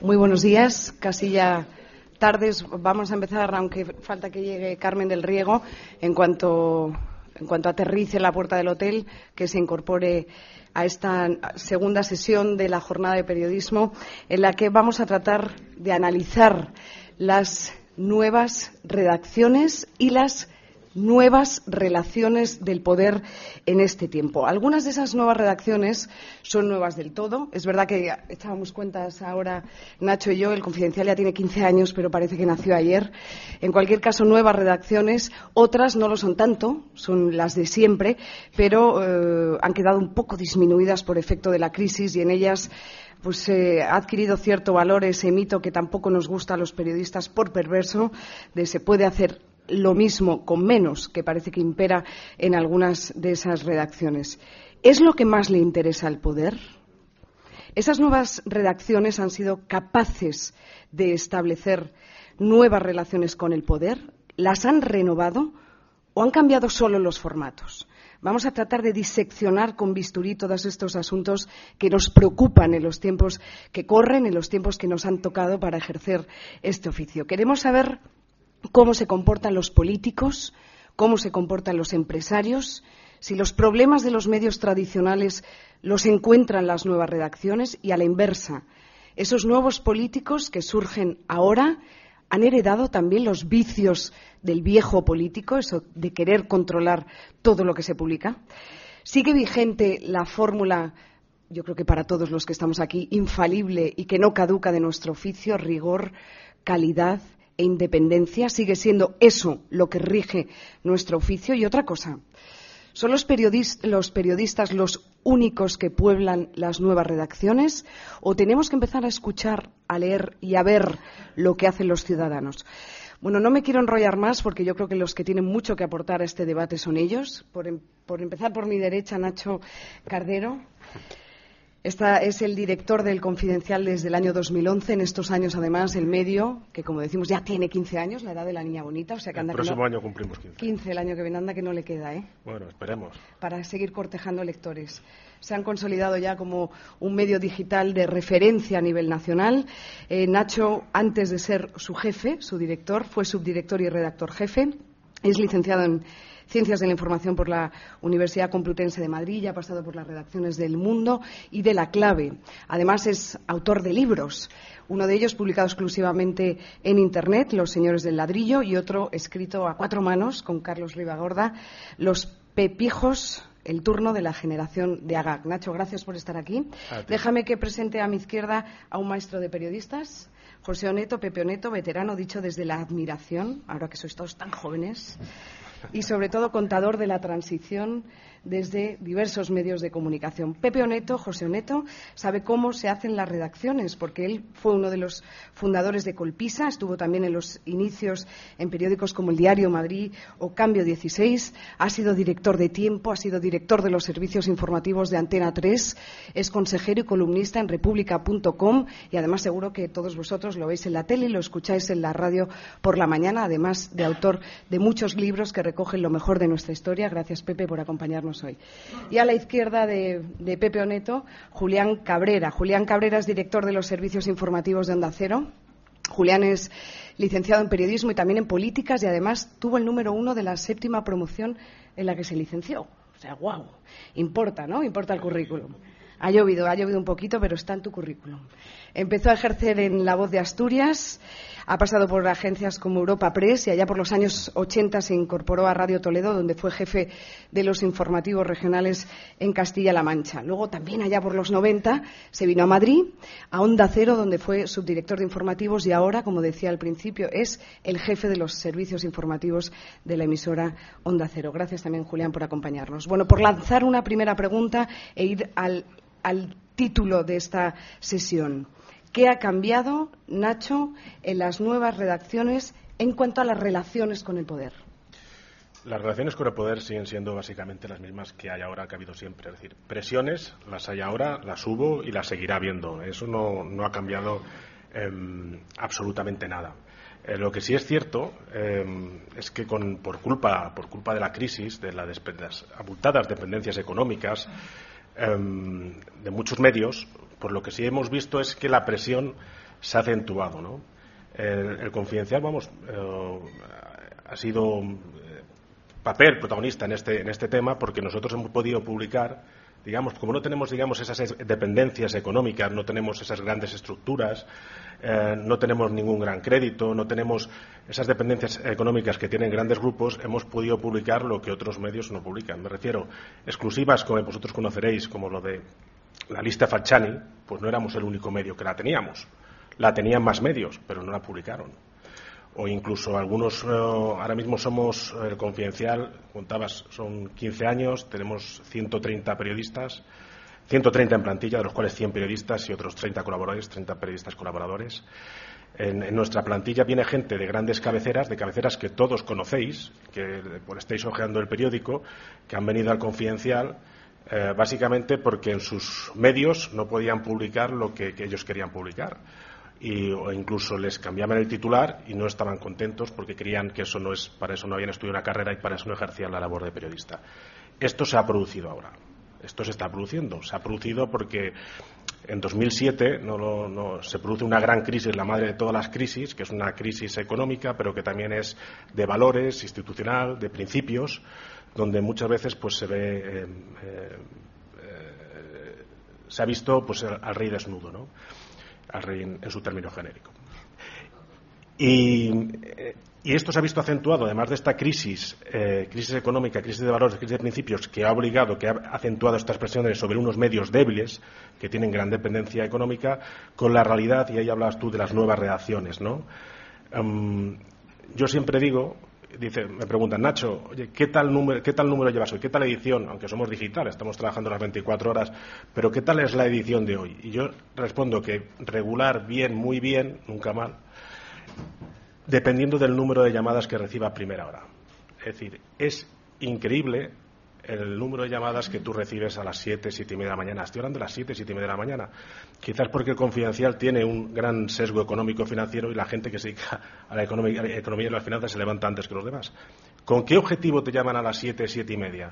Muy buenos días. Casi ya tardes. Vamos a empezar, aunque falta que llegue Carmen del Riego, en cuanto, en cuanto aterrice en la puerta del hotel, que se incorpore a esta segunda sesión de la jornada de periodismo, en la que vamos a tratar de analizar las nuevas redacciones y las nuevas relaciones del poder en este tiempo. Algunas de esas nuevas redacciones son nuevas del todo. Es verdad que echábamos cuentas ahora, Nacho y yo, el Confidencial ya tiene 15 años, pero parece que nació ayer. En cualquier caso, nuevas redacciones. Otras no lo son tanto, son las de siempre, pero eh, han quedado un poco disminuidas por efecto de la crisis y en ellas pues eh, ha adquirido cierto valor ese mito que tampoco nos gusta a los periodistas por perverso de se puede hacer lo mismo con menos, que parece que impera en algunas de esas redacciones. ¿Es lo que más le interesa al poder? ¿Esas nuevas redacciones han sido capaces de establecer nuevas relaciones con el poder? ¿Las han renovado o han cambiado solo los formatos? Vamos a tratar de diseccionar con bisturí todos estos asuntos que nos preocupan en los tiempos que corren, en los tiempos que nos han tocado para ejercer este oficio. Queremos saber cómo se comportan los políticos, cómo se comportan los empresarios, si los problemas de los medios tradicionales los encuentran las nuevas redacciones y a la inversa. Esos nuevos políticos que surgen ahora han heredado también los vicios del viejo político, eso de querer controlar todo lo que se publica. Sigue vigente la fórmula, yo creo que para todos los que estamos aquí, infalible y que no caduca de nuestro oficio, rigor, calidad, e independencia sigue siendo eso lo que rige nuestro oficio. Y otra cosa, ¿son los, periodistas los únicos que pueblan las nuevas redacciones o tenemos que empezar a escuchar, a leer y a ver lo que hacen los ciudadanos? Bueno, no me quiero enrollar más porque yo creo que los que tienen mucho que aportar a este debate son ellos. por em, empezar por mi derecha, Nacho Cardero. Esta es el director del Confidencial desde el año 2011. En estos años, además, el medio, que como decimos ya tiene 15 años, la edad de la niña bonita. O sea que anda el próximo año cumplimos 15. 15 el año que viene, anda que no le queda, ¿eh? Bueno, esperemos. Para seguir cortejando lectores. Se han consolidado ya como un medio digital de referencia a nivel nacional. Eh, Nacho, antes de ser su jefe, su director, fue subdirector y redactor jefe. Es licenciado en Ciencias de la Información por la Universidad Complutense de Madrid, ha pasado por las redacciones del Mundo y de La Clave. Además, es autor de libros, uno de ellos publicado exclusivamente en Internet, Los Señores del Ladrillo, y otro escrito a cuatro manos con Carlos Ribagorda, Los Pepijos el turno de la generación de AGAC. Nacho, gracias por estar aquí. Déjame que presente a mi izquierda a un maestro de periodistas, José Oneto, Pepe Oneto, veterano, dicho desde la admiración, ahora que sois todos tan jóvenes y sobre todo contador de la transición desde diversos medios de comunicación. Pepe Oneto, José Oneto, sabe cómo se hacen las redacciones, porque él fue uno de los fundadores de Colpisa, estuvo también en los inicios en periódicos como El Diario Madrid o Cambio 16, ha sido director de Tiempo, ha sido director de los servicios informativos de Antena 3, es consejero y columnista en república.com y además seguro que todos vosotros lo veis en la tele y lo escucháis en la radio por la mañana, además de autor de muchos libros que recogen lo mejor de nuestra historia. Gracias, Pepe, por acompañarnos hoy. Y a la izquierda de, Pepe Oneto, Julián Cabrera. Julián Cabrera es director de los servicios informativos de Onda Cero. Julián es licenciado en periodismo y también en políticas y además tuvo el número uno de la séptima promoción en la que se licenció. O sea, wow, importa, ¿no? Importa el currículum. Ha llovido, ha llovido un poquito, pero está en tu currículum. Empezó a ejercer en La Voz de Asturias ha pasado por agencias como Europa Press y allá por los años 80 se incorporó a Radio Toledo, donde fue jefe de los informativos regionales en Castilla-La Mancha. Luego también allá por los 90 se vino a Madrid, a Onda Cero, donde fue subdirector de informativos y ahora, como decía al principio, es el jefe de los servicios informativos de la emisora Onda Cero. Gracias también, Julián, por acompañarnos. Bueno, por lanzar una primera pregunta e ir al, al título de esta sesión. ¿Qué ha cambiado, Nacho, en las nuevas redacciones en cuanto a las relaciones con el poder? Las relaciones con el poder siguen siendo básicamente las mismas que hay ahora, que ha habido siempre. Es decir, presiones las hay ahora, las hubo y las seguirá habiendo. Eso no, ha cambiado em, absolutamente nada. Eh, lo que sí es cierto eh, es que por, culpa, por culpa de la crisis, de las abultadas dependencias económicas de muchos medios, por lo que sí hemos visto es que la presión se ha acentuado. ¿no? El, confidencial, vamos, ha sido papel protagonista en este, en este tema porque nosotros hemos podido publicar digamos, como no tenemos, digamos, esas dependencias económicas, no tenemos esas grandes estructuras, eh, no tenemos ningún gran crédito, no tenemos esas dependencias económicas que tienen grandes grupos, hemos podido publicar lo que otros medios no publican. Me refiero, exclusivas, como vosotros conoceréis, como lo de la lista Facciani, pues no éramos el único medio que la teníamos. La tenían más medios, pero no la publicaron o incluso algunos, eh, ahora mismo somos el confidencial, contabas, son 15 años, tenemos 130 periodistas, 130 en plantilla, de los cuales 100 periodistas y otros 30 colaboradores, 30 periodistas colaboradores. En, nuestra plantilla viene gente de grandes cabeceras, de cabeceras que todos conocéis, que por estáis hojeando el periódico, que han venido al confidencial, eh, básicamente porque en sus medios no podían publicar lo que ellos querían publicar y, o incluso les cambiaban el titular y no estaban contentos porque creían que eso no es, para eso no habían estudiado una carrera y para eso no ejercían la labor de periodista. Esto se ha producido ahora. Esto se está produciendo. Se ha producido porque en 2007 no, se produce una gran crisis, la madre de todas las crisis, que es una crisis económica, pero que también es de valores, institucional, de principios, donde muchas veces pues se ve eh, eh, eh, se ha visto pues al rey desnudo, ¿no? al rey en, su término genérico. Eh, y, esto se ha visto acentuado, además de esta crisis, eh, crisis económica, crisis de valores, crisis de principios, que ha obligado, que ha acentuado estas presiones sobre unos medios débiles, que tienen gran dependencia económica, con la realidad, y ahí hablabas tú de las nuevas reacciones, ¿no? Em, yo siempre digo, dice, me preguntan, Nacho, ¿qué tal, número, ¿qué tal número llevas hoy? ¿Qué tal edición? Aunque somos digital, estamos trabajando las 24 horas, pero ¿qué tal es la edición de hoy? Y yo respondo que regular, bien, muy bien, nunca mal, dependiendo del número de llamadas que reciba a primera hora. Es decir, es increíble el número de llamadas que tú recibes a las 7, 7 y media de la mañana. Estoy hablando de las 7, 7 y media de la mañana. Quizás porque el confidencial tiene un gran sesgo económico financiero y la gente que se dedica a la economía, y las finanzas se levanta antes que los demás. ¿Con qué objetivo te llaman a las 7, 7 y media?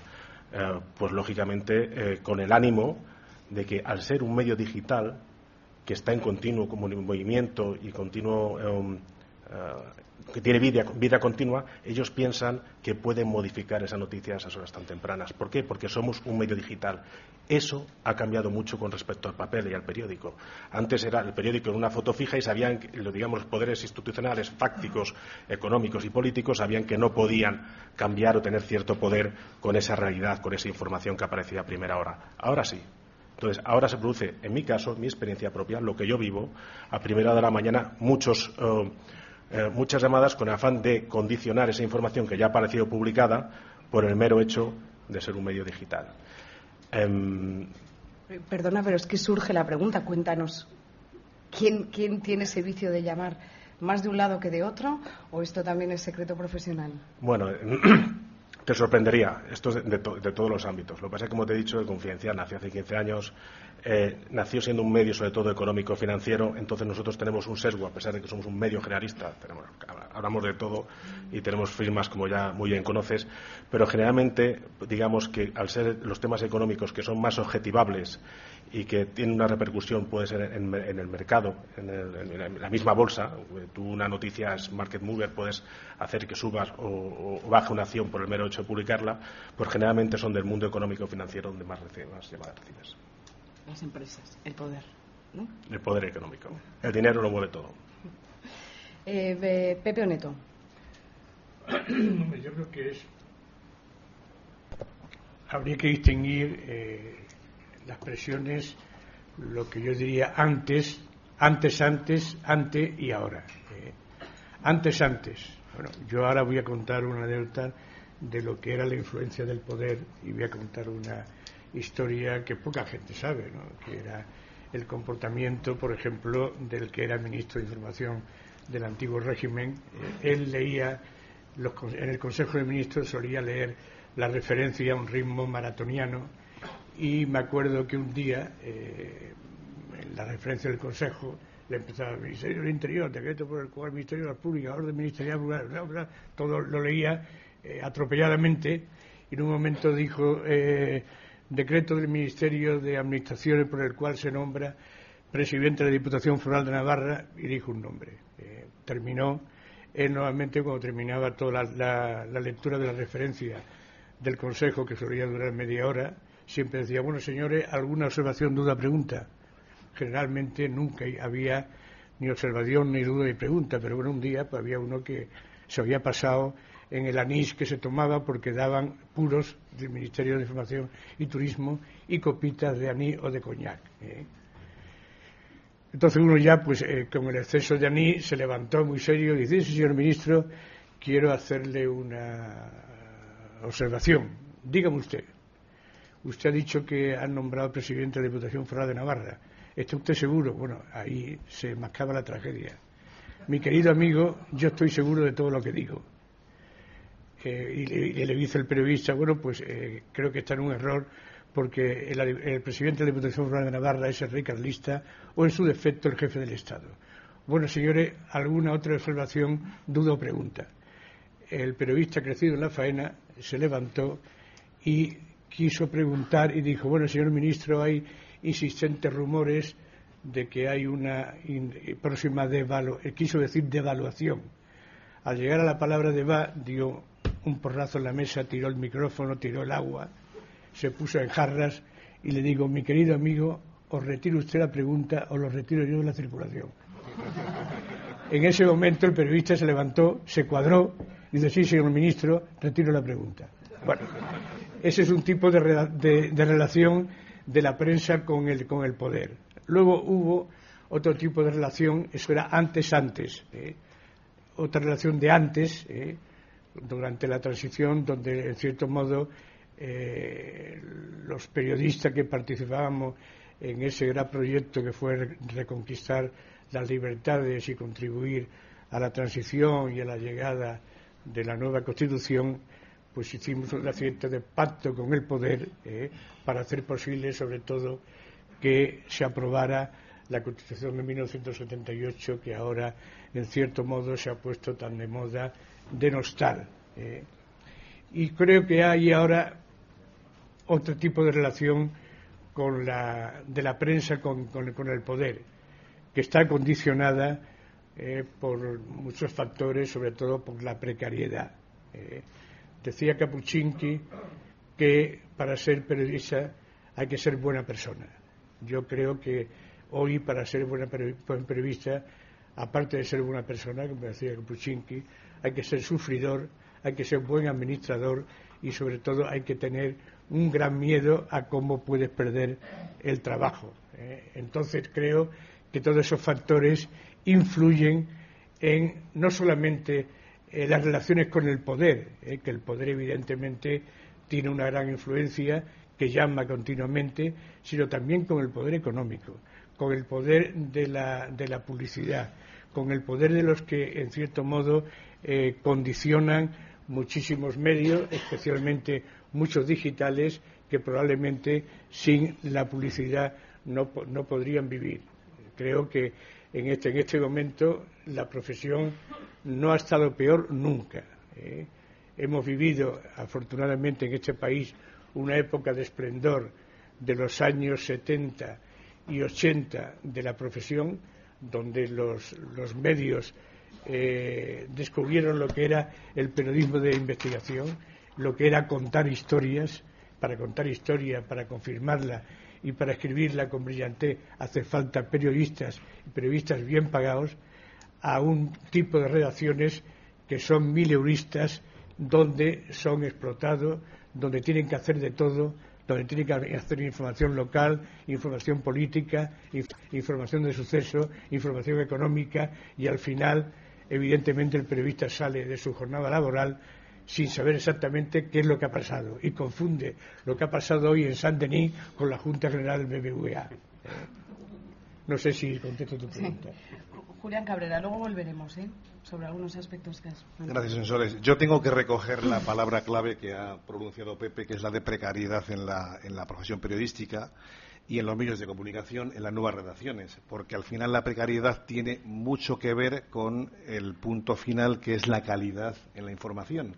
Eh, pues lógicamente eh, con el ánimo de que al ser un medio digital que está en continuo movimiento y continuo eh, que tiene vida, continua, ellos piensan que pueden modificar esa noticia a esas horas tan tempranas. ¿Por qué? Porque somos un medio digital. Eso ha cambiado mucho con respecto al papel y al periódico. Antes era el periódico en una foto fija y sabían, digamos, los poderes institucionales, fácticos, económicos y políticos sabían que no podían cambiar o tener cierto poder con esa realidad, con esa información que aparecía a primera hora. Ahora sí, entonces, ahora se produce, en mi caso, mi experiencia propia, lo que yo vivo, a primera hora de la mañana, muchos eh, eh, muchas llamadas con afán de condicionar esa información que ya ha aparecido publicada por el mero hecho de ser un medio digital. Em, Perdona, pero es que surge la pregunta. Cuéntanos, ¿quién, ¿quién tiene ese vicio de llamar más de un lado que de otro o esto también es secreto profesional? Bueno, te sorprendería. Esto es de, todos los ámbitos. Lo que pasa es que, como te he dicho, el Confidencial nació hace 15 años, eh, nació siendo un medio sobre todo económico financiero, entonces nosotros tenemos un sesgo, a pesar de que somos un medio generalista, hablamos de todo y tenemos firmas como ya muy bien conoces, pero generalmente digamos que al ser los temas económicos que son más objetivables y que tienen una repercusión puede ser en, el mercado, en, la misma bolsa, tú una noticia es market mover, puedes hacer que subas o, baje una acción por el mero hecho de publicarla, pues generalmente son del mundo económico financiero donde más, más llamadas recibes las empresas, el poder. ¿no? El poder económico. El dinero lo mueve todo. Eh, Pepe Oneto. Yo creo que es. Habría que distinguir eh, las presiones, lo que yo diría antes, antes, antes, antes y ahora. Eh, antes, antes. Bueno, yo ahora voy a contar una anécdota de lo que era la influencia del poder y voy a contar una historia que poca gente sabe, ¿no? que era el comportamiento, por ejemplo, del que era ministro de Información del antiguo régimen. Eh, él leía, en el Consejo de Ministros solía leer la referencia a un ritmo maratoniano y me acuerdo que un día, eh, en la referencia del Consejo, le empezaba el Ministerio del Interior, decreto por el cual el Ministerio de la Pública, orden ministerial, todo lo leía eh, atropelladamente y en un momento dijo eh, decreto del Ministerio de Administraciones por el cual se nombra presidente de la Diputación Foral de Navarra y dijo un nombre. Terminó él nuevamente cuando terminaba toda la, lectura de la referencia del Consejo, que solía durar media hora, siempre decía, bueno, señores, ¿alguna observación, duda, pregunta? Generalmente nunca había ni observación, ni duda, ni pregunta, pero bueno, un día pues, había uno que se había pasado en el anís que se tomaba porque daban puros del Ministerio de Información y Turismo y copitas de anís o de coñac. ¿eh? Entonces uno ya, pues eh, con el exceso de anís, se levantó muy serio y dice, señor ministro, quiero hacerle una observación. Dígame usted. Usted ha dicho que han nombrado presidente de la Diputación Foral de Navarra. ¿Está usted seguro? Bueno, ahí se mascaba la tragedia. Mi querido amigo, yo estoy seguro de todo lo que digo. Eh, y, le, dice el periodista, bueno, pues eh, creo que está en un error porque el, presidente de la Diputación Foral de Navarra es el rey carlista o en su defecto el jefe del Estado. Bueno, señores, ¿alguna otra observación, duda o pregunta? El periodista crecido en la faena se levantó y quiso preguntar y dijo, bueno, señor ministro, hay insistentes rumores de que hay una próxima devaluación, quiso decir devaluación. Al llegar a la palabra de va, dio un porrazo en la mesa, tiró el micrófono, tiró el agua, se puso en jarras y le digo, mi querido amigo, os retiro usted la pregunta o lo retiro yo de la circulación. En ese momento el periodista se levantó, se cuadró y dice, sí, señor ministro, retiro la pregunta. Bueno, ese es un tipo de, relación de la prensa con el, con el poder. Luego hubo otro tipo de relación, eso era antes-antes, ¿eh? otra relación de antes, ¿eh? durante la transición, donde en cierto modo eh, los periodistas que participábamos en ese gran proyecto que fue reconquistar las libertades y contribuir a la transición y a la llegada de la nueva Constitución, pues hicimos una cierta de pacto con el poder eh, para hacer posible, sobre todo, que se aprobara la Constitución de 1978, que ahora, en cierto modo, se ha puesto tan de moda denostar. Eh. Y creo que hay ahora otro tipo de relación con la, de la prensa con, el poder, que está condicionada eh, por muchos factores, sobre todo por la precariedad. Eh. Decía Capuchinki que para ser periodista hay que ser buena persona. Yo creo que hoy para ser buena periodista, aparte de ser buena persona, como decía Capuchinki, hay que ser sufridor, hay que ser buen administrador y sobre todo hay que tener un gran miedo a cómo puedes perder el trabajo. ¿eh? Entonces creo que todos esos factores influyen en no solamente eh, las relaciones con el poder, ¿eh? que el poder evidentemente tiene una gran influencia que llama continuamente, sino también con el poder económico, con el poder de la, de la publicidad, con el poder de los que, en cierto modo, condicionan muchísimos medios, especialmente muchos digitales, que probablemente sin la publicidad no, no podrían vivir. Creo que en este, en este momento la profesión no ha estado peor nunca. ¿eh? Hemos vivido, afortunadamente, en este país una época de esplendor de los años 70 y 80 de la profesión, donde los, los medios eh, descubrieron lo que era el periodismo de investigación, lo que era contar historias. Para contar historias, para confirmarla y para escribirla con brillantez hace falta periodistas y periodistas bien pagados a un tipo de redacciones que son mileuristas donde son explotados, donde tienen que hacer de todo, donde tienen que hacer información local, información política, información de suceso, información económica y al final evidentemente el periodista sale de su jornada laboral sin saber exactamente qué es lo que ha pasado y confunde lo que ha pasado hoy en San Denis con la Junta General del BBVA. No sé si contesto tu pregunta. Julián Cabrera, luego volveremos ¿eh? sobre algunos aspectos que has. Gracias, sensores. Yo tengo que recoger la palabra clave que ha pronunciado Pepe, que es la de precariedad en la, en la profesión periodística y en los medios de comunicación, en las nuevas redacciones, porque al final la precariedad tiene mucho que ver con el punto final que es la calidad en la información.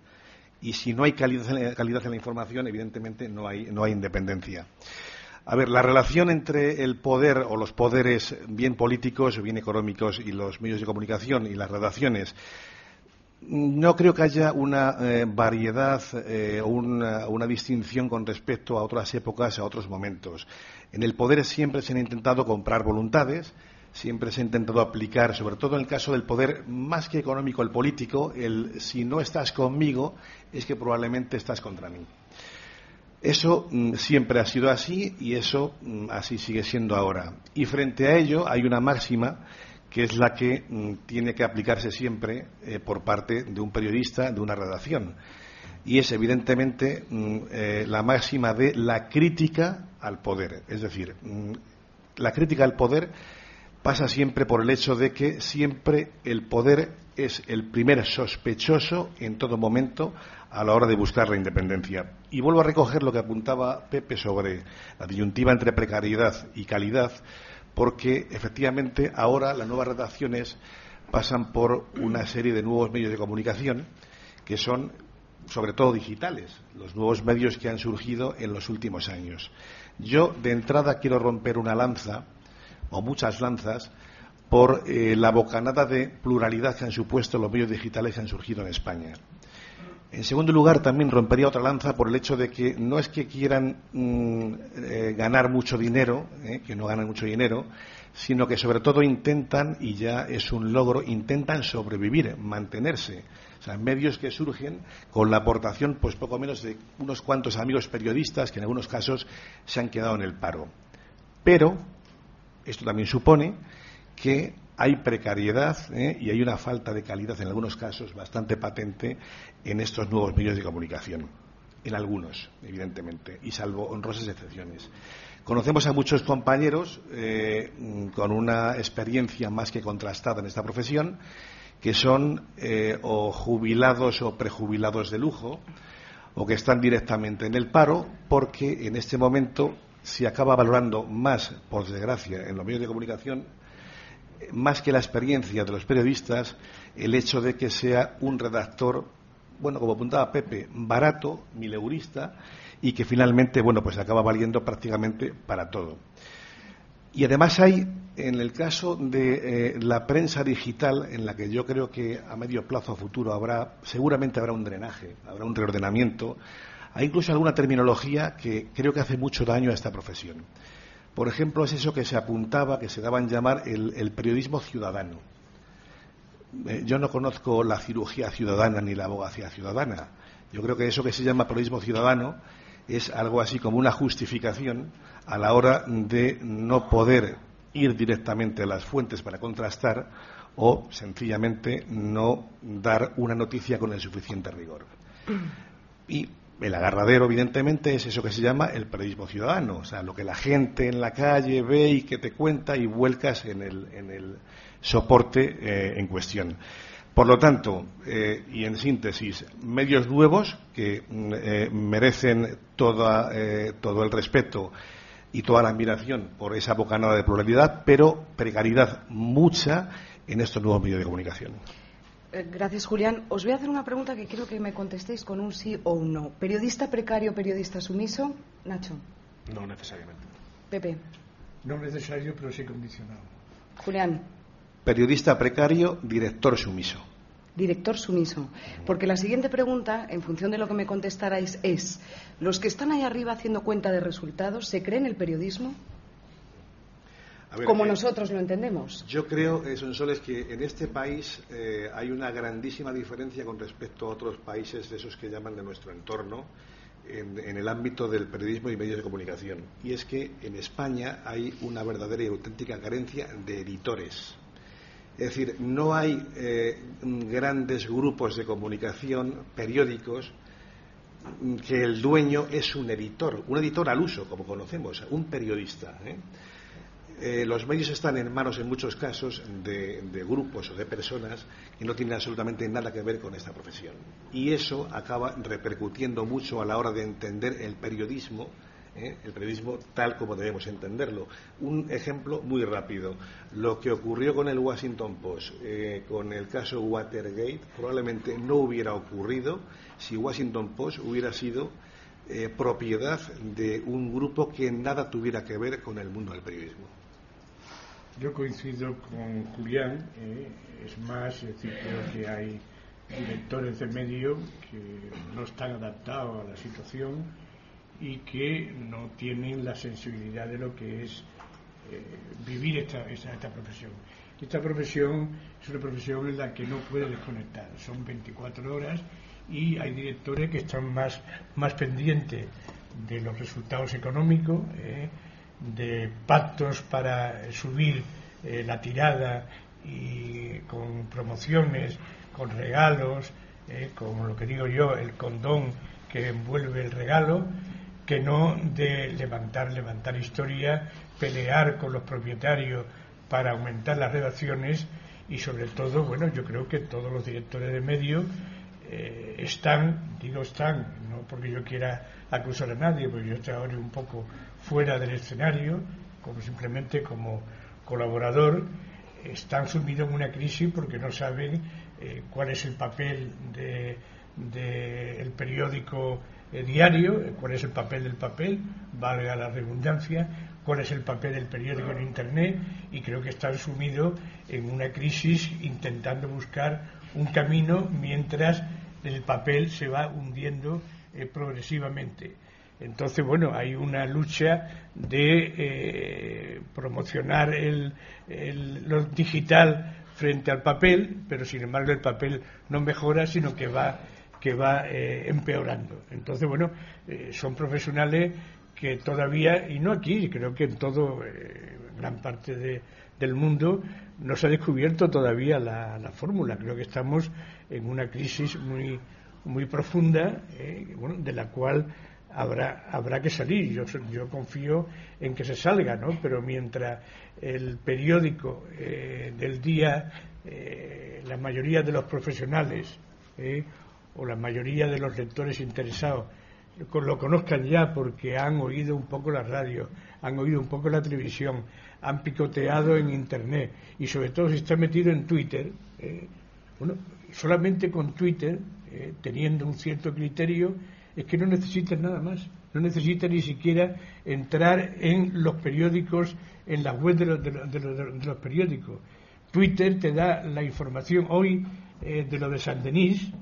Y si no hay calidad en la, información, evidentemente no hay, no hay independencia. A ver, la relación entre el poder o los poderes bien políticos o bien económicos y los medios de comunicación y las redacciones no creo que haya una eh, variedad o eh, una, una, distinción con respecto a otras épocas, a otros momentos. En el poder siempre se han intentado comprar voluntades, siempre se ha intentado aplicar, sobre todo en el caso del poder más que económico, el político, el si no estás conmigo es que probablemente estás contra mí. Eso mm, siempre ha sido así y eso mm, así sigue siendo ahora. Y frente a ello hay una máxima que es la que mm, tiene que aplicarse siempre eh, por parte de un periodista, de una redacción. Y es evidentemente eh, la máxima de la crítica al poder. Es decir, la crítica al poder pasa siempre por el hecho de que siempre el poder es el primer sospechoso en todo momento a la hora de buscar la independencia. Y vuelvo a recoger lo que apuntaba Pepe sobre la disyuntiva entre precariedad y calidad porque efectivamente ahora las nuevas redacciones pasan por una serie de nuevos medios de comunicación que son sobre todo digitales, los nuevos medios que han surgido en los últimos años. Yo de entrada quiero romper una lanza, o muchas lanzas, por eh, la bocanada de pluralidad que han supuesto los medios digitales que han surgido en España. En segundo lugar, también rompería otra lanza por el hecho de que no es que quieran mm, eh, ganar mucho dinero, eh, que no ganan mucho dinero, sino que sobre todo intentan, y ya es un logro, intentan sobrevivir, mantenerse. O sea, medios que surgen con la aportación, pues poco menos de unos cuantos amigos periodistas que en algunos casos se han quedado en el paro. Pero esto también supone que hay precariedad ¿eh? y hay una falta de calidad en algunos casos bastante patente en estos nuevos medios de comunicación. En algunos, evidentemente, y salvo honrosas excepciones. Conocemos a muchos compañeros eh, con una experiencia más que contrastada en esta profesión que son eh, o jubilados o prejubilados de lujo o que están directamente en el paro porque en este momento se acaba valorando más, por desgracia, en los medios de comunicación más que la experiencia de los periodistas, el hecho de que sea un redactor, bueno, como apuntaba Pepe, barato, mileurista, y que finalmente, bueno, pues acaba valiendo prácticamente para todo. Y además hay, en el caso de eh, la prensa digital, en la que yo creo que a medio plazo futuro habrá, seguramente habrá un drenaje, habrá un reordenamiento, hay incluso alguna terminología que creo que hace mucho daño a esta profesión. Por ejemplo, es eso que se apuntaba, que se daba en llamar el, periodismo ciudadano. Eh, yo no conozco la cirugía ciudadana ni la abogacía ciudadana. Yo creo que eso que se llama periodismo ciudadano es algo así como una justificación a la hora de no poder ir directamente a las fuentes para contrastar o sencillamente no dar una noticia con el suficiente rigor. Y el agarradero, evidentemente, es eso que se llama el periodismo ciudadano, o sea, lo que la gente en la calle ve y que te cuenta y vuelcas en el, soporte eh, en cuestión. Por lo tanto, eh, y en síntesis, medios nuevos que mm, eh, merecen todo el respeto y toda la admiración por esa bocanada de pluralidad, pero precariedad mucha en estos nuevos medios de comunicación. Eh, gracias, Julián. Os voy a hacer una pregunta que quiero que me contestéis con un sí o un no. ¿Periodista precario, periodista sumiso? Nacho. No necesariamente. Pepe. No necesario, pero sí condicionado. Julián. Periodista precario, director sumiso. Director sumiso. Porque la siguiente pregunta, en función de lo que me contestarais, es: ¿los que están ahí arriba haciendo cuenta de resultados se creen el periodismo? Como eh, nosotros lo entendemos. Yo creo, eh, Sonsoles, que en este país eh, hay una grandísima diferencia con respecto a otros países de esos que llaman de nuestro entorno en, el ámbito del periodismo y medios de comunicación. Y es que en España hay una verdadera y auténtica carencia de editores. Es decir, no hay grandes grupos de comunicación, periódicos, que el dueño es un editor, un editor al uso, como conocemos, un periodista. Eh, los medios están en manos, en muchos casos, de, grupos o de personas que no tienen absolutamente nada que ver con esta profesión. Y eso acaba repercutiendo mucho a la hora de entender el periodismo ¿eh? el periodismo tal como debemos entenderlo. Un ejemplo muy rápido. Lo que ocurrió con el Washington Post, eh, con el caso Watergate, probablemente no hubiera ocurrido si Washington Post hubiera sido eh, propiedad de un grupo que nada tuviera que ver con el mundo del periodismo. Yo coincido con Julián, es más, es decir, creo que hay directores de medio que no están adaptados a la situación y que no tienen la sensibilidad de lo que es eh, vivir esta, esta, profesión. Esta profesión es una profesión en la que no puede desconectar, son 24 horas y hay directores que están más, más pendientes de los resultados económicos, eh, de pactos para subir eh, la tirada y con promociones, con regalos, como lo que digo yo, el condón que envuelve el regalo, que no de levantar, levantar historia, pelear con los propietarios para aumentar las redacciones y sobre todo, bueno, yo creo que todos los directores de medios eh, están, digo están, porque yo quiera acusar a nadie, porque yo estoy ahora un poco fuera del escenario, como simplemente como colaborador, están sumidos en una crisis porque no saben eh, cuál es el papel del de, periódico eh, diario, eh, cuál es el papel del papel, valga la redundancia, cuál es el papel del periódico en Internet y creo que están sumidos en una crisis intentando buscar un camino mientras el papel se va hundiendo eh, progresivamente. Entonces, bueno, hay una lucha de promocionar el, lo digital frente al papel, pero sin embargo el papel no mejora, sino que va que va eh, empeorando. Entonces, bueno, eh, son profesionales que todavía, y no aquí, creo que en todo, eh, gran parte de, del mundo, no se ha descubierto todavía la, fórmula. Creo que estamos en una crisis muy, muy profunda, bueno, de la cual habrá, habrá que salir. Yo, yo confío en que se salga, ¿no? Pero mientras el periódico del día, la mayoría de los profesionales, o la mayoría de los lectores interesados lo conozcan ya porque han oído un poco la radio, han oído un poco la televisión, han picoteado en Internet y sobre todo si está metido en Twitter, eh, bueno, solamente con Twitter, eh, teniendo un cierto criterio, es que no necesitan nada más, no necesitan ni siquiera entrar en los periódicos, en la web de los, de los, periódicos. Twitter te da la información hoy eh, de lo de San Denis,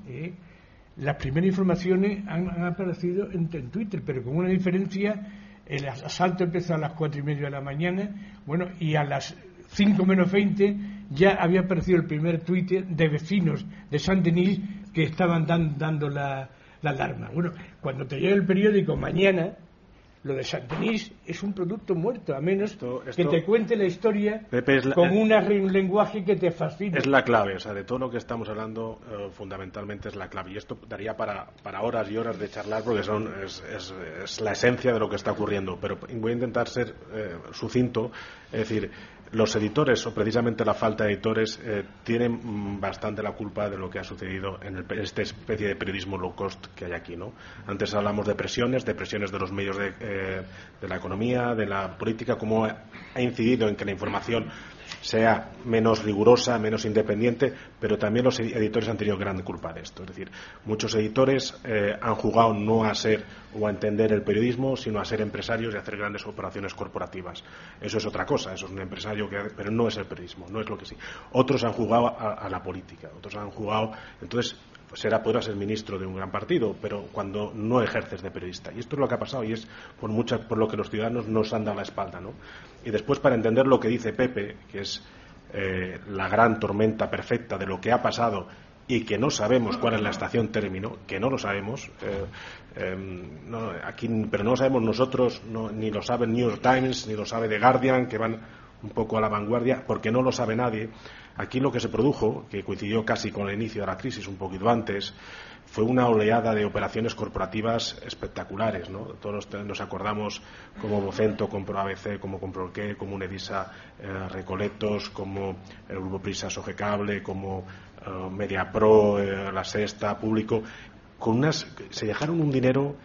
las primeras informaciones han, aparecido en, Twitter, pero con una diferencia, el asalto empezó a las cuatro y media de la mañana, bueno, y a las cinco menos veinte ya había aparecido el primer Twitter de vecinos de San Denis que estaban dando la, la alarma. Bueno, cuando te llegue el periódico mañana, lo de Denis es un producto muerto, a menos que te cuente la historia con un lenguaje que te fascina. Es la clave, o sea, de todo lo que estamos hablando, eh, fundamentalmente es la clave. Y esto daría para, para horas y horas de charlar porque son, es, es, la esencia de lo que está ocurriendo. Pero voy a intentar ser eh, sucinto, es decir, los editores, o precisamente la falta de editores, eh, tienen mm, bastante la culpa de lo que ha sucedido en esta especie de periodismo low cost que hay aquí. ¿no? Antes hablamos de presiones, de presiones de los medios de, eh, de la economía, de la política, cómo ha incidido en que la información sea menos rigurosa, menos independiente, pero también los editores han tenido gran culpa de esto. Es decir, muchos editores eh, han jugado no a ser o a entender el periodismo, sino a ser empresarios y a hacer grandes operaciones corporativas. Eso es otra cosa, eso es un empresario, que, pero no es el periodismo, no es lo que sí. Otros han jugado a, la política, otros han jugado. Entonces, pues será podrás ser ministro de un gran partido, pero cuando no ejerces de periodista. Y esto es lo que ha pasado y es por, muchas, por lo que los ciudadanos nos han dado la espalda. ¿no? Y después, para entender lo que dice Pepe, que es eh, la gran tormenta perfecta de lo que ha pasado y que no sabemos cuál es la estación término, que no lo sabemos, eh, em, aquí, pero no lo sabemos nosotros, ni lo sabe New York Times, ni lo sabe The Guardian, que van un poco a la vanguardia, porque no lo sabe nadie. Aquí lo que se produjo, que coincidió casi con el inicio de la crisis, un poquito antes, fue una oleada de operaciones corporativas espectaculares. ¿no? Todos nos acordamos como Vocento compró ABC, como compró el qué, como Unedisa eh, Recoletos, como el Grupo Prisa Sogecable, como eh, MediaPro, eh, La Sexta, Público. Con unas, se dejaron un dinero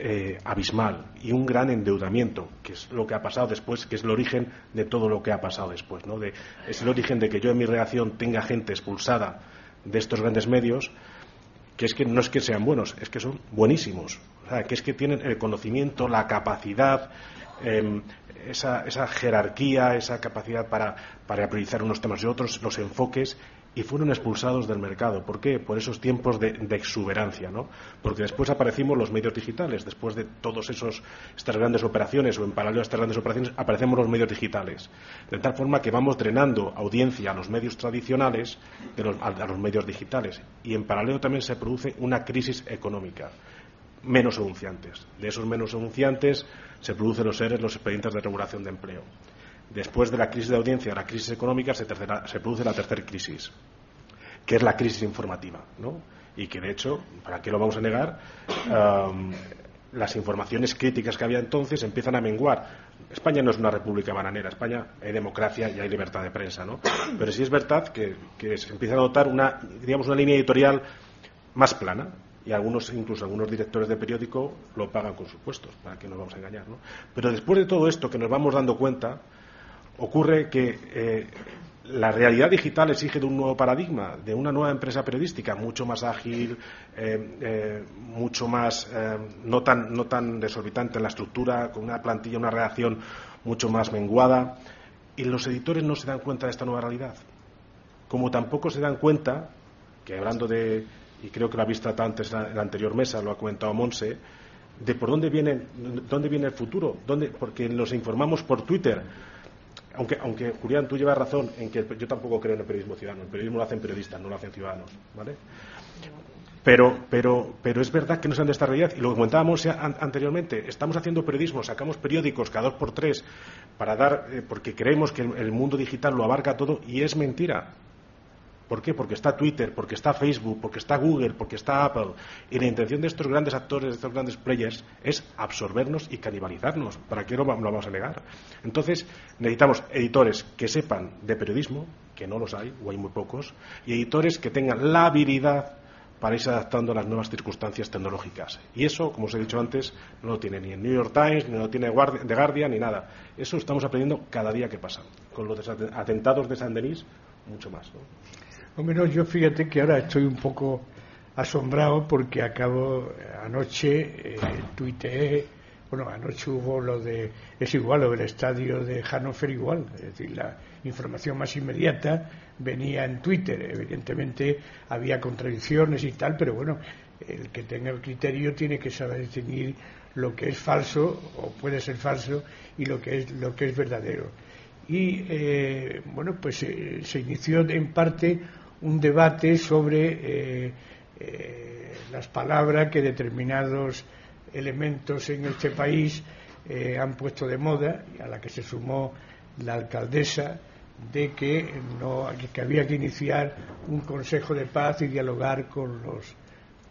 eh, abismal y un gran endeudamiento, que es lo que ha pasado después, que es el origen de todo lo que ha pasado después. ¿no? es el origen de que yo en mi redacción tenga gente expulsada de estos grandes medios, que es que no es que sean buenos, es que son buenísimos. O sea, que es que tienen el conocimiento, la capacidad, em, esa, esa, jerarquía, esa capacidad para, para priorizar unos temas y otros, los enfoques y fueron expulsados del mercado. ¿Por qué? Por esos tiempos de, exuberancia, ¿no? Porque después aparecimos los medios digitales, después de todas estas grandes operaciones o en paralelo a estas grandes operaciones aparecemos los medios digitales. De tal forma que vamos drenando audiencia a los medios tradicionales a, los medios digitales y en paralelo también se produce una crisis económica menos anunciantes. De esos menos anunciantes se producen los seres, los expedientes de regulación de empleo después de la crisis de audiencia, la crisis económica, se, produce la tercera crisis, que es la crisis informativa, ¿no? Y que, de hecho, ¿para qué lo vamos a negar? las informaciones críticas que había entonces empiezan a menguar. España no es una república bananera, España hay democracia y hay libertad de prensa, ¿no? Pero sí es verdad que, se empieza a notar una, digamos, una línea editorial más plana, y algunos incluso algunos directores de periódico lo pagan con sus puestos, para que nos vamos a engañar, ¿no? Pero después de todo esto que nos vamos dando cuenta, ocurre que eh, la realidad digital exige de un nuevo paradigma, de una nueva empresa periodística, mucho más ágil, eh, eh, mucho más no tan no tan desorbitante en la estructura, con una plantilla, una redacción mucho más menguada, y los editores no se dan cuenta de esta nueva realidad. Como tampoco se dan cuenta que hablando de y creo que lo ha visto antes en la anterior mesa, lo ha comentado Monse, de por dónde viene, dónde viene el futuro, ¿Dónde? porque nos informamos por Twitter aunque, aunque Julián, tú llevas razón en que yo tampoco creo en el periodismo ciudadano. El periodismo lo hacen periodistas, no lo hacen ciudadanos, ¿vale? Pero, pero, pero es verdad que no sean de esta realidad. Y lo que comentábamos anteriormente, estamos haciendo periodismo, sacamos periódicos cada dos por tres para dar, eh, porque creemos que el mundo digital lo abarca todo y es mentira. ¿Por qué? Porque está Twitter, porque está Facebook, porque está Google, porque está Apple. Y la intención de estos grandes actores, de estos grandes players, es absorbernos y canibalizarnos. ¿Para qué lo vamos a negar? Entonces, necesitamos editores que sepan de periodismo, que no los hay, o hay muy pocos, y editores que tengan la habilidad para irse adaptando a las nuevas circunstancias tecnológicas. Y eso, como os he dicho antes, no lo tiene ni el New York Times, ni lo tiene The Guardian, ni nada. Eso estamos aprendiendo cada día que pasa. Con los atentados de San Denis, mucho más. O menos yo fíjate que ahora estoy un poco asombrado porque acabo anoche eh, tuiteé, bueno, anoche hubo lo de, es igual, lo del estadio de Hannover igual, es decir, la información más inmediata venía en Twitter, evidentemente había contradicciones y tal, pero bueno, el que tenga el criterio tiene que saber distinguir lo que es falso o puede ser falso y lo que es lo que es verdadero. Y eh, bueno pues eh, se inició en parte un debate sobre eh, eh, las palabras que determinados elementos en este país eh, han puesto de moda, a la que se sumó la alcaldesa, de que, no, que había que iniciar un consejo de paz y dialogar con los,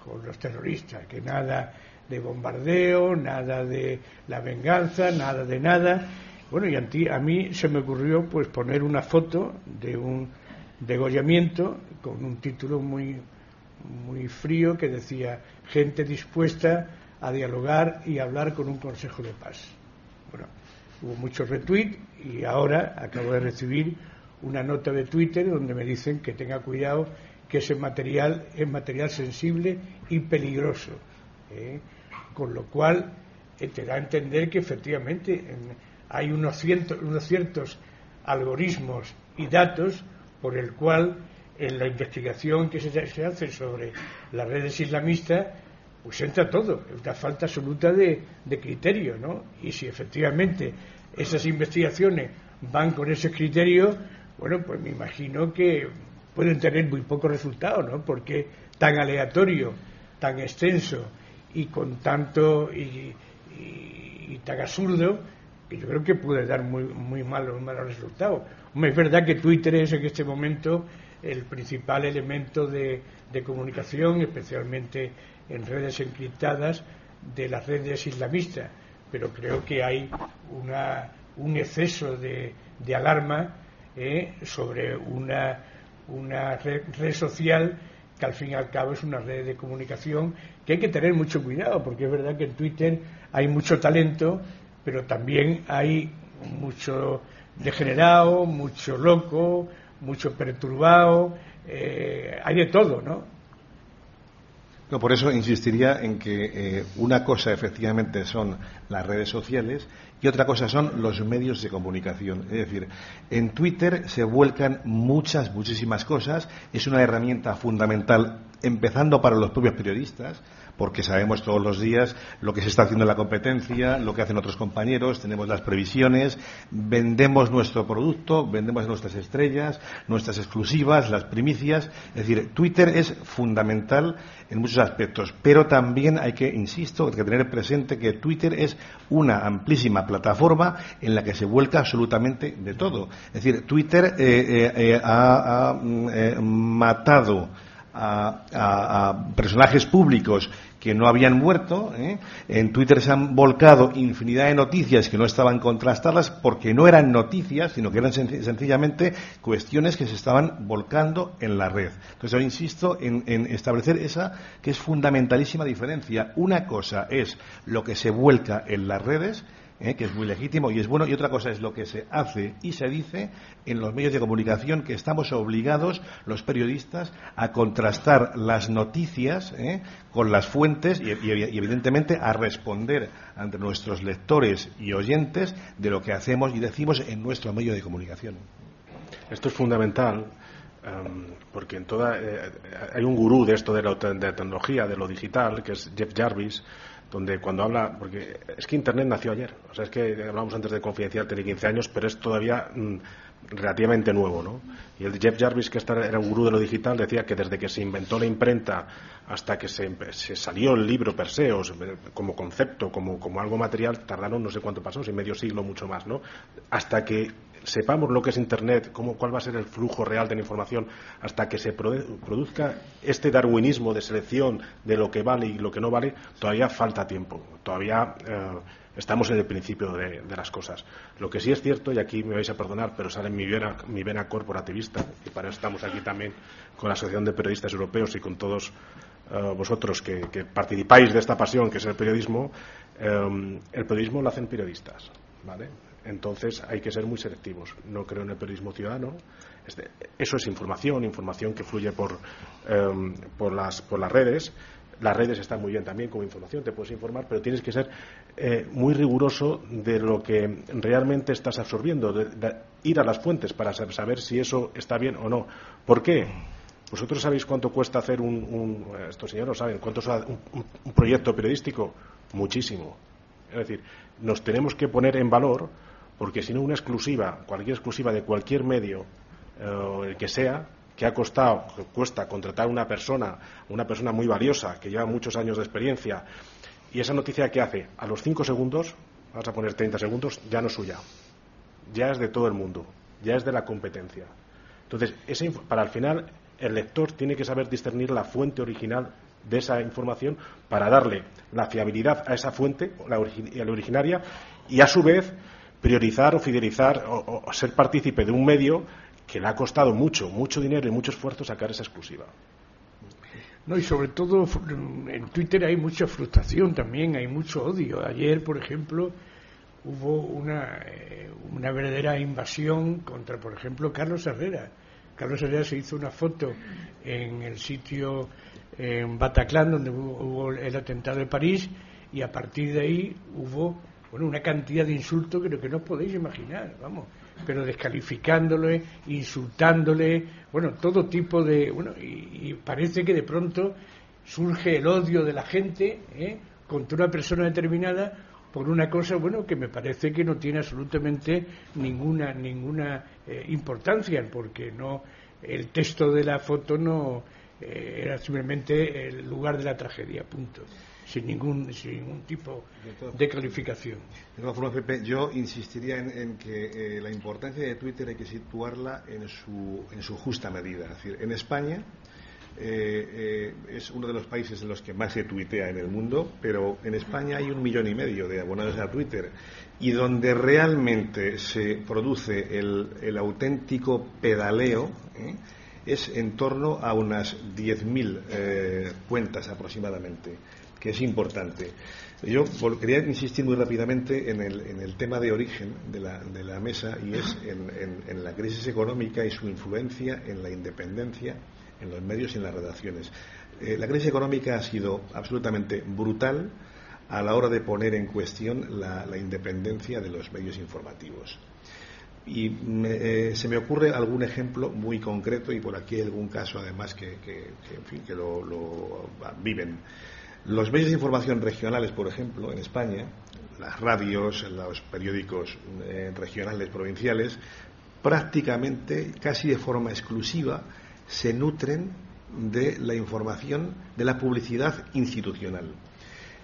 con los terroristas, que nada de bombardeo, nada de la venganza, nada de nada. Bueno, y a mí se me ocurrió pues poner una foto de un degollamiento con un título muy, muy frío que decía gente dispuesta a dialogar y hablar con un consejo de paz. Bueno, hubo muchos retweets y ahora acabo de recibir una nota de Twitter donde me dicen que tenga cuidado que ese material es material sensible y peligroso. ¿eh? Con lo cual eh, te da a entender que efectivamente hay unos, unos ciertos algoritmos y datos por el cual en la investigación que se, hace sobre las redes islamistas pues entra todo, una falta absoluta de, criterio, ¿no? Y si efectivamente esas investigaciones van con ese criterio, bueno, pues me imagino que pueden tener muy pocos resultados, ¿no? Porque tan aleatorio, tan extenso y con tanto y, tan absurdo que yo creo que puede dar muy muy malos malos resultados. Es verdad que Twitter es en este momento el principal elemento de, comunicación, especialmente en redes encriptadas de las redes islamistas, pero creo que hay un exceso de, alarma eh, sobre una, red, social que al fin y al cabo es una red de comunicación que hay que tener mucho cuidado, porque es verdad que en Twitter hay mucho talento, pero también hay mucho degenerado, mucho loco, mucho perturbado, eh, hay de todo, ¿no? No, por eso insistiría en que eh, una cosa efectivamente son las redes sociales y otra cosa son los medios de comunicación. Es decir, en Twitter se vuelcan muchas, muchísimas cosas. Es una herramienta fundamental, empezando para los propios periodistas, porque sabemos todos los días lo que se está haciendo en la competencia, lo que hacen otros compañeros, tenemos las previsiones, vendemos nuestro producto, vendemos nuestras estrellas, nuestras exclusivas, las primicias. Es decir, Twitter es fundamental en muchos aspectos, pero también hay que, insisto, hay que tener presente que Twitter es una amplísima plataforma en la que se vuelca absolutamente de todo. Es decir, Twitter eh, eh, eh, ha, mm, matado a, personajes públicos que no habían muerto. ¿eh? En Twitter se han volcado infinidad de noticias que no estaban contrastadas porque no eran noticias, sino que eran sencillamente cuestiones que se estaban volcando en la red. Entonces, yo insisto en, en establecer esa que es fundamentalísima diferencia. Una cosa es lo que se vuelca en las redes ¿eh? que es muy legítimo y es bueno, y otra cosa es lo que se hace y se dice en los medios de comunicación, que estamos obligados, los periodistas, a contrastar las noticias ¿eh? con las fuentes y, evidentemente, a responder ante nuestros lectores y oyentes de lo que hacemos y decimos en nuestro medio de comunicación. Esto es fundamental. Em, porque en toda eh, hay un gurú de esto de la, de la tecnología, de lo digital, que es Jeff Jarvis, donde cuando habla, porque es que Internet nació ayer, o sea, es que hablamos antes de confidencial, tiene 15 años, pero es todavía mm, relativamente nuevo, ¿no? Y el Jeff Jarvis, que era un gurú de lo digital, decía que desde que se inventó la imprenta hasta que se, salió el libro per se, como concepto, como, como algo material, tardaron no sé cuánto pasó, si medio siglo, mucho más, ¿no? Hasta que sepamos lo que es Internet, cómo, cuál va a ser el flujo real de la información, hasta que se produzca este darwinismo de selección de lo que vale y lo que no vale, todavía falta tiempo. Todavía eh, estamos en el principio de, las cosas. Lo que sí es cierto, y aquí me vais a perdonar, pero sale mi vena, corporativista, y para eso estamos aquí también con la Asociación de Periodistas Europeos y con todos eh, vosotros que, participáis de esta pasión que es el periodismo, eh, el periodismo lo hacen periodistas. ¿vale? Entonces hay que ser muy selectivos. No creo en el periodismo ciudadano. Eso es información, información que fluye por, em, por, las, por las redes. Las redes están muy bien también como información, te puedes informar, pero tienes que ser eh, muy riguroso de lo que realmente estás absorbiendo, de, ir a las fuentes para saber si eso está bien o no. ¿Por qué? ¿Vosotros sabéis cuánto cuesta hacer un, estos señores saben, cuánto un proyecto periodístico? Muchísimo. Es decir, nos tenemos que poner en valor porque si no una exclusiva, cualquier exclusiva de cualquier medio, eh, el que sea, que ha costado, que cuesta contratar una persona, una persona muy valiosa, que lleva muchos años de experiencia, y esa noticia que hace, a los cinco segundos, vamos a poner 30 segundos, ya no es suya, ya es de todo el mundo, ya es de la competencia. Entonces, para al final, el lector tiene que saber discernir la fuente original de esa información para darle la fiabilidad a esa fuente, la, la originaria, y a su vez priorizar o fidelizar o, ser partícipe de un medio que le ha costado mucho, mucho dinero y mucho esfuerzo sacar esa exclusiva. No, y sobre todo en Twitter hay mucha frustración también, hay mucho odio. Ayer, por ejemplo, hubo una, eh, una verdadera invasión contra, por ejemplo, Carlos Herrera. Carlos Herrera se hizo una foto en el sitio en Bataclan, donde hubo el atentado de París, y a partir de ahí hubo bueno, una cantidad de insultos que, que no os podéis imaginar, vamos, pero descalificándole, insultándole, bueno, todo tipo de, bueno, y, parece que de pronto surge el odio de la gente ¿eh? contra una persona determinada por una cosa, bueno, que me parece que no tiene absolutamente ninguna ninguna eh, importancia, porque no el texto de la foto no eh, era simplemente el lugar de la tragedia, punto sin ningún, sin ningún tipo de calificación. yo insistiría en, que eh, la importancia de Twitter hay que situarla en su, en su justa medida. Es decir, en España eh, eh, es uno de los países en los que más se tuitea en el mundo, pero en España hay un millón y medio de abonados a Twitter y donde realmente se produce el, el auténtico pedaleo es en torno a unas 10.000 eh, cuentas aproximadamente, que es importante. Yo quería insistir muy rápidamente en el, tema de origen de la, mesa y es en, la crisis económica y su influencia en la independencia, en los medios y en las redacciones. Eh, la crisis económica ha sido absolutamente brutal a la hora de poner en cuestión la, independencia de los medios informativos. Y eh, se me ocurre algún ejemplo muy concreto y por aquí hay algún caso además que, lo viven. Los medios de información regionales, por ejemplo, en España, las radios, los periódicos eh, regionales, provinciales, prácticamente, casi de forma exclusiva, se nutren de la información, de la publicidad institucional.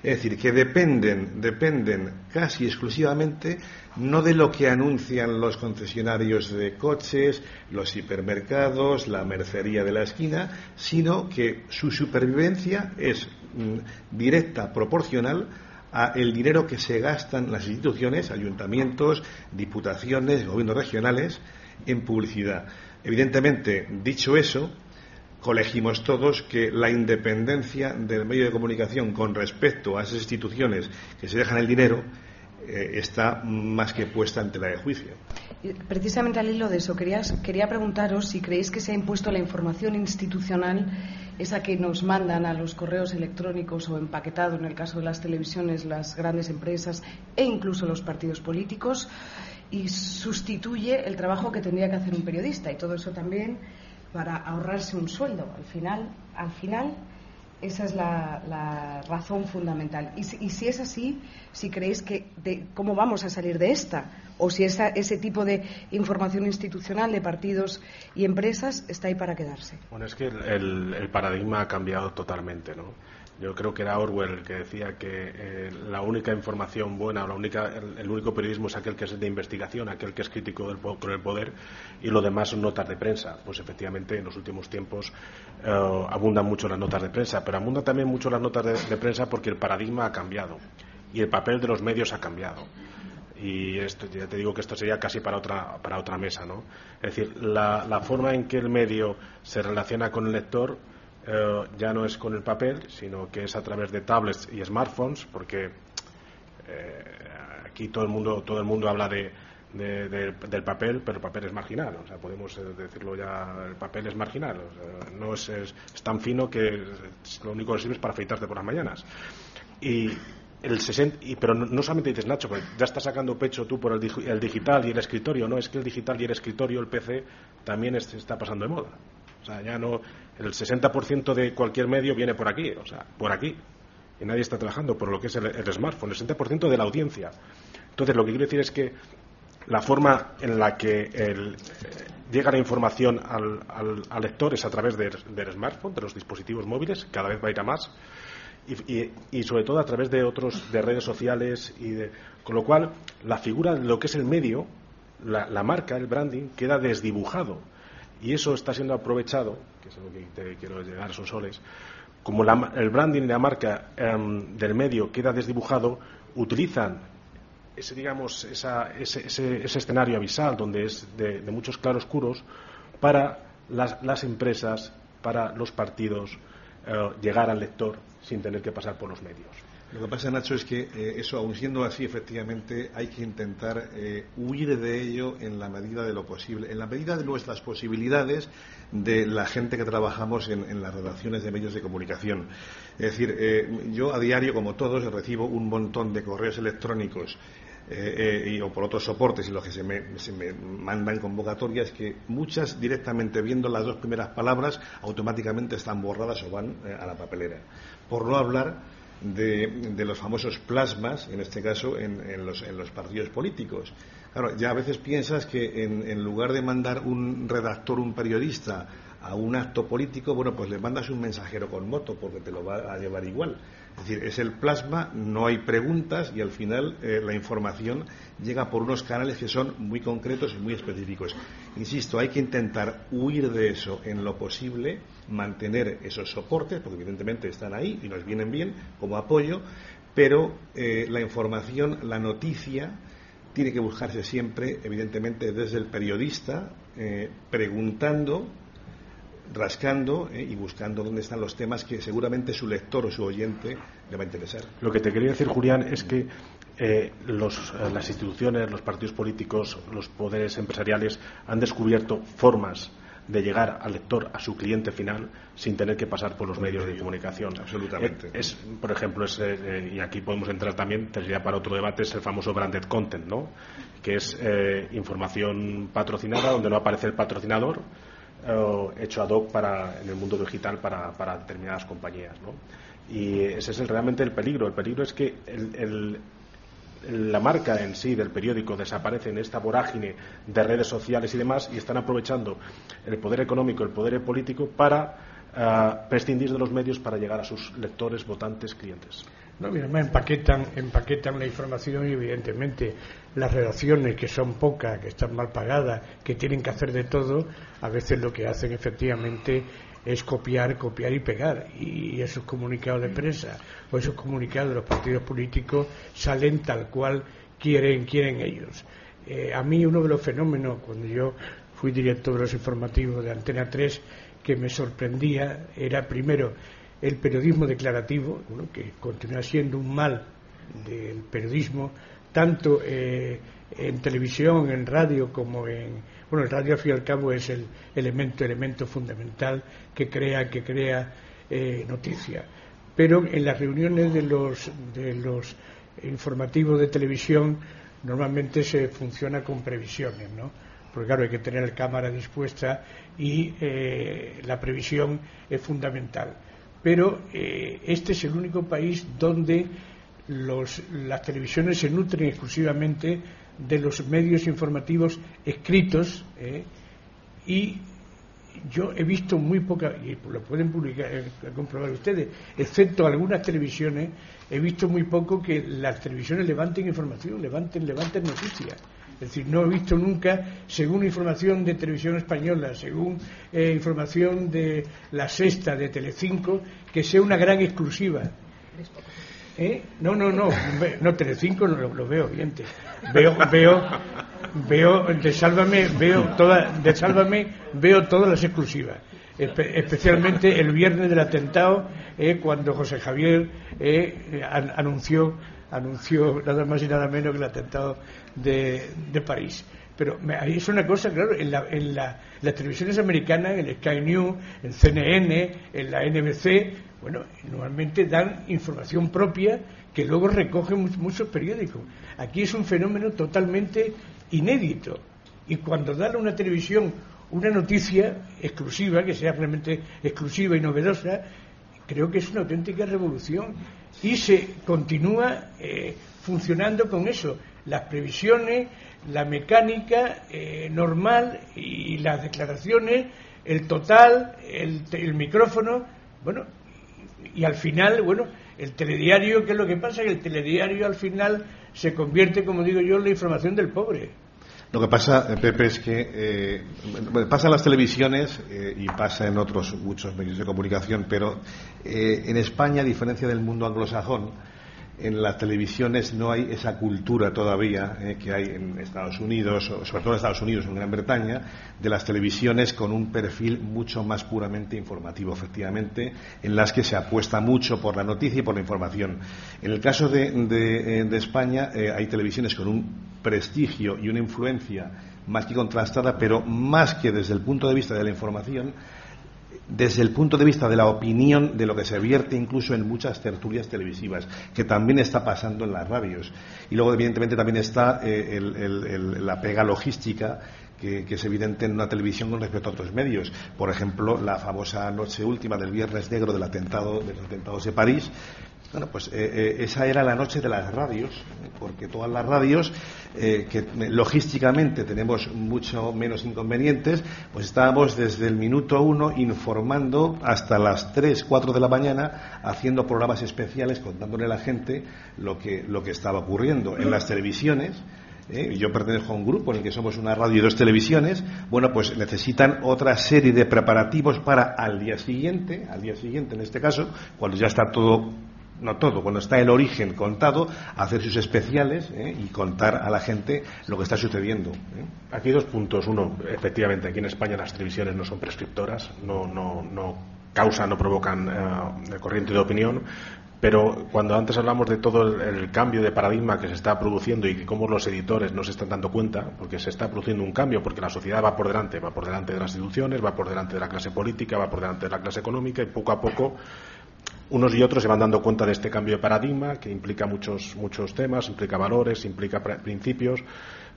Es decir, que dependen, dependen casi exclusivamente no de lo que anuncian los concesionarios de coches, los hipermercados, la mercería de la esquina, sino que su supervivencia es mm, directa, proporcional a el dinero que se gastan las instituciones, ayuntamientos, diputaciones, gobiernos regionales en publicidad. Evidentemente, dicho eso, colegimos todos que la independencia del medio de comunicación con respecto a esas instituciones que se dejan el dinero eh, está más que puesta ante la de juicio. Precisamente al hilo de eso, quería, quería preguntaros si creéis que se ha impuesto la información institucional, esa que nos mandan a los correos electrónicos o empaquetado, en el caso de las televisiones, las grandes empresas e incluso los partidos políticos, y sustituye el trabajo que tendría que hacer un periodista. Y todo eso también para ahorrarse un sueldo. Al final, al final esa es la, razón fundamental. Y si, es así, si creéis que de, cómo vamos a salir de esta, o si ese tipo de información institucional de partidos y empresas está ahí para quedarse. Bueno, es que el, el paradigma ha cambiado totalmente, ¿no? Yo creo que era Orwell el que decía que eh, la única información buena, la única, el, único periodismo es aquel que es de investigación, aquel que es crítico del, con el poder, y lo demás son notas de prensa. Pues efectivamente, en los últimos tiempos eh, abundan mucho las notas de prensa, pero abundan también mucho las notas de, prensa porque el paradigma ha cambiado y el papel de los medios ha cambiado y esto, ya te digo que esto sería casi para otra, para otra mesa, ¿no? Es decir, la, forma en que el medio se relaciona con el lector eh, ya no es con el papel, sino que es a través de tablets y smartphones, porque eh, aquí todo el mundo todo el mundo habla de, del papel, pero el papel es marginal. O sea, podemos eh, decirlo ya, el papel es marginal. no es, es, tan fino que lo único que sirve es para afeitarte por las mañanas. Y el 60, y, pero no, solamente dices Nacho, porque ya estás sacando pecho tú por el, el, digital y el escritorio, no, es que el digital y el escritorio, el PC, también está pasando de moda. O sea, ya no. El 60% de cualquier medio viene por aquí, o sea, por aquí. Y nadie está trabajando por lo que es el, smartphone, el 60% de la audiencia. Entonces, lo que quiero decir es que la forma en la que el, eh, llega la información al, al, lector es a través del smartphone, de los dispositivos móviles, cada vez va a ir a más, y, y, sobre todo a través de otros, de redes sociales, y de, con lo cual la figura de lo que es el medio, la, la marca, el branding, queda desdibujado y eso está siendo aprovechado, que es lo que te quiero llegar soles, como el branding de la marca em, del medio queda desdibujado, utilizan ese, digamos, ese, escenario avisal donde es de, muchos claroscuros para las, empresas, para los partidos, eh, llegar al lector sin tener que pasar por los medios. Lo que pasa, Nacho, es que eh, eso, aun siendo así, efectivamente, hay que intentar eh, huir de ello en la medida de lo posible, en la medida de nuestras posibilidades de la gente que trabajamos en, las redacciones de medios de comunicación. Es decir, eh, yo a diario, como todos, recibo un montón de correos electrónicos y, o por otros soportes y los que se me, se me, mandan convocatorias que muchas directamente viendo las dos primeras palabras automáticamente están borradas o van a la papelera. Por no hablar de, los famosos plasmas, en este caso, en, los, en, los, partidos políticos. Claro, ya a veces piensas que en, lugar de mandar un redactor, un periodista, a un acto político, bueno, pues le mandas un mensajero con moto porque te lo va a llevar igual. Es decir, es el plasma, no hay preguntas y al final eh, la información llega por unos canales que son muy concretos y muy específicos. Insisto, hay que intentar huir de eso en lo posible, mantener esos soportes, porque evidentemente están ahí y nos vienen bien como apoyo, pero eh, la información, la noticia, tiene que buscarse siempre, evidentemente, desde el periodista, eh, preguntando rascando eh, y buscando dónde están los temas que seguramente su lector o su oyente le va a interesar. Lo que te quería decir, Julián, es que eh, las instituciones, los partidos políticos, los poderes empresariales han descubierto formas de llegar al lector, a su cliente final, sin tener que pasar por los medios de comunicación. Absolutamente. Es, por ejemplo, eh, y aquí podemos entrar también, sería para otro debate, es el famoso branded content, ¿no? que es eh, información patrocinada donde no aparece el patrocinador, eh, hecho ad hoc para, en el mundo digital para, para determinadas compañías. ¿no? Y ese es realmente el peligro. El peligro es que el la marca en sí del periódico desaparece en esta vorágine de redes sociales y demás y están aprovechando el poder económico, el poder político para uh, prescindir de los medios para llegar a sus lectores, votantes, clientes. No, además empaquetan, empaquetan la información y evidentemente las redacciones que son pocas, que están mal pagadas, que tienen que hacer de todo, a veces lo que hacen efectivamente es copiar, copiar y pegar. Y esos comunicados de prensa o esos comunicados de los partidos políticos salen tal cual quieren, quieren ellos. Eh, a mí uno de los fenómenos, cuando yo fui director de los informativos de Antena 3, que me sorprendía era primero el periodismo declarativo, que continúa siendo un mal del periodismo, tanto eh, en televisión, en radio, como en, bueno, el radio al fin y al cabo es el elemento, elemento fundamental que crea, que crea eh, noticia. Pero en las reuniones de los, de los informativos de televisión normalmente se funciona con previsiones, ¿no? Porque claro, hay que tener la cámara dispuesta y eh, la previsión es fundamental. Pero eh, este es el único país donde los, las televisiones se nutren exclusivamente de los medios informativos escritos ¿eh? y yo he visto muy poca, y lo pueden publicar, eh, comprobar ustedes, excepto algunas televisiones, he visto muy poco que las televisiones levanten información, levanten, levanten noticias. Es decir, no he visto nunca, según información de televisión española, según eh, información de la sexta de Telecinco, que sea una gran exclusiva. ¿Eh? No, no, no, no, Telecinco no lo, veo, oyente. Veo, veo, veo, de Sálvame, veo toda, veo todas las exclusivas. especialmente el viernes del atentado, eh, cuando José Javier anunció, anunció nada más y nada menos que el atentado de, de París. Pero ahí es una cosa, claro, en, la, en la, las televisiones americanas, en Sky News, en CNN, en la NBC, bueno, normalmente dan información propia que luego recogen muchos periódicos. Aquí es un fenómeno totalmente inédito. Y cuando dan a una televisión una noticia exclusiva, que sea realmente exclusiva y novedosa, creo que es una auténtica revolución. Y se continúa eh, funcionando con eso. Las previsiones, la mecánica eh, normal y las declaraciones, el total, el, el micrófono. Bueno, y al final, bueno, el telediario, ¿qué es lo que pasa? Que el telediario al final se convierte, como digo yo, en la información del pobre. Lo que pasa, eh, Pepe, es que eh, pasa en las televisiones eh, y pasa en otros muchos medios de comunicación, pero en España, a diferencia del mundo anglosajón, en las televisiones no hay esa cultura todavía eh, que hay en Estados Unidos, sobre todo en Estados Unidos, en Gran Bretaña, de las televisiones con un perfil mucho más puramente informativo, efectivamente, en las que se apuesta mucho por la noticia y por la información. En el caso de, eh, España eh, hay televisiones con un prestigio y una influencia más que contrastada, pero más que desde el punto de vista de la información, desde el punto de vista de la opinión de lo que se vierte incluso en muchas tertulias televisivas, que también está pasando en las radios. Y luego, evidentemente, también está eh, la pega logística que, es evidente en una televisión con respecto a otros medios. Por ejemplo, la famosa noche última del Viernes Negro del atentado, de atentados de París, bueno, pues eh, eh, esa era la noche de las radios, porque todas las radios, eh, que logísticamente tenemos mucho menos inconvenientes, pues estábamos desde el minuto uno informando hasta las tres, cuatro de la mañana, haciendo programas especiales, contándole a la gente lo que, lo que estaba ocurriendo. En las televisiones, yo pertenezco a un grupo en el que somos una radio y dos televisiones, bueno, pues necesitan otra serie de preparativos para al día siguiente, al día siguiente en este caso, cuando ya está todo no todo, cuando está el origen contado, hacer sus especiales ¿eh? y contar a la gente lo que está sucediendo. ¿eh? Aquí dos puntos. Uno, efectivamente, aquí en España las televisiones no son prescriptoras, no, no, no causan, no provocan eh, corriente de opinión. Pero cuando antes hablamos de todo el, cambio de paradigma que se está produciendo y que cómo los editores no se están dando cuenta, porque se está produciendo un cambio, porque la sociedad va por delante, va por delante de las instituciones, va por delante de la clase política, va por delante de la clase económica y poco a poco unos y otros se van dando cuenta de este cambio de paradigma que implica muchos, muchos temas, implica valores, implica principios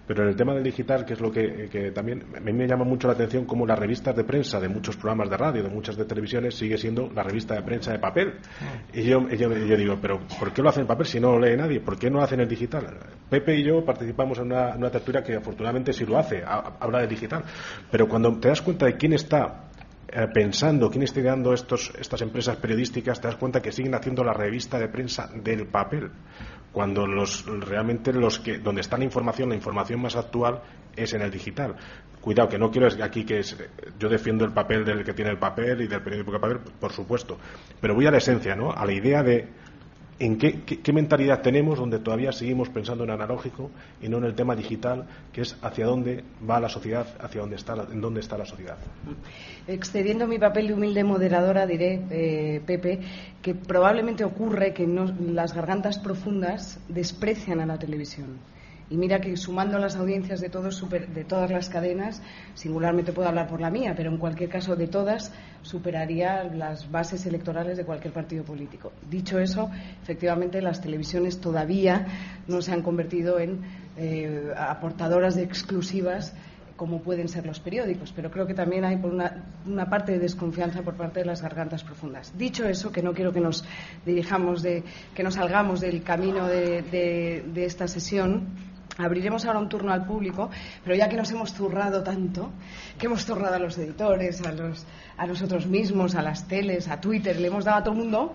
pero en el tema del digital, que es lo que, también a mí me llama mucho la atención, como las revistas de prensa de muchos programas de radio, de muchas de televisiones, sigue siendo la revista de prensa de papel. Y yo, yo, digo, pero ¿por qué lo hacen en papel si no lo lee nadie? ¿Por qué no lo hacen en digital? Pepe y yo participamos en una, una tertulia que afortunadamente sí lo hace, habla de digital. Pero cuando te das cuenta de quién está eh, pensando, quién está ideando estos, estas empresas periodísticas, te das cuenta que siguen haciendo la revista de prensa del papel cuando los, realmente los que, donde está la información, la información más actual es en el digital. Cuidado, que no quiero aquí que yo defiendo el papel del que tiene el papel y del periódico de papel, por supuesto, pero voy a la esencia, ¿no? A la idea de en qué, mentalidad tenemos donde todavía seguimos pensando en analógico y no en el tema digital, que es hacia dónde va la sociedad, hacia dónde está, en dónde está la sociedad. Excediendo mi papel de humilde moderadora, diré, eh, Pepe, que probablemente ocurre que las gargantas profundas desprecian a la televisión y mira que sumando las audiencias de, todos, de todas las cadenas, singularmente puedo hablar por la mía, pero en cualquier caso de todas, superaría las bases electorales de cualquier partido político. Dicho eso, efectivamente las televisiones todavía no se han convertido en eh, aportadoras de exclusivas como pueden ser los periódicos, pero creo que también hay por una, parte de desconfianza por parte de las gargantas profundas. Dicho eso, que no quiero que nos dirijamos de, que nos salgamos del camino de esta sesión, Abriremos ahora un turno al público, pero ya que nos hemos zurrado tanto, que hemos zurrado a los editores, a, los, a nosotros mismos, a las teles, a Twitter, le hemos dado a todo el mundo,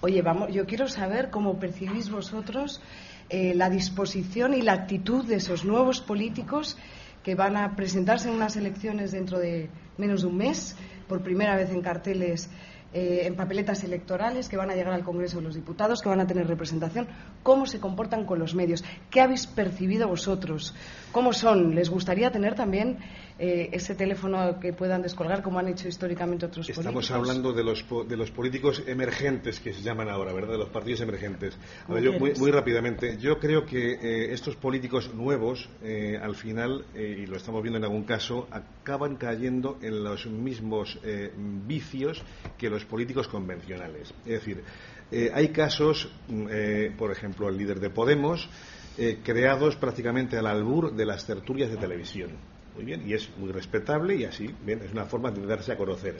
oye, vamos, yo quiero saber cómo percibís vosotros eh, la disposición y la actitud de esos nuevos políticos que van a presentarse en unas elecciones dentro de menos de un mes, por primera vez en carteles eh, en papeletas electorales que van a llegar al Congreso de los Diputados, que van a tener representación, cómo se comportan con los medios, qué habéis percibido vosotros, cómo son. ¿Les gustaría tener también eh, ese teléfono que puedan descolgar, como han hecho históricamente otros políticos? Estamos hablando de los, de los políticos emergentes que se llaman ahora, ¿verdad? De los partidos emergentes. muy, rápidamente, yo creo que eh, estos políticos nuevos, al final, y lo estamos viendo en algún caso, acaban cayendo en los mismos vicios que los políticos convencionales. Es decir, eh, hay casos, mm, eh, por ejemplo, el líder de Podemos, eh, creados prácticamente al albur de las tertulias de televisión. Muy bien, y es muy respetable y así, bien, es una forma de darse a conocer.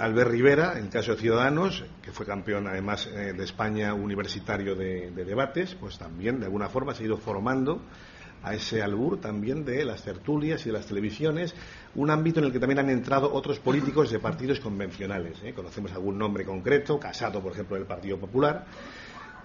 Albert Rivera, en caso de Ciudadanos, que fue campeón además de España universitario de, de, debates, pues también de alguna forma se ha ido formando a ese albur también de las tertulias y de las televisiones, un ámbito en el que también han entrado otros políticos de partidos convencionales. ¿eh? Conocemos algún nombre concreto, Casado, por ejemplo, del Partido Popular.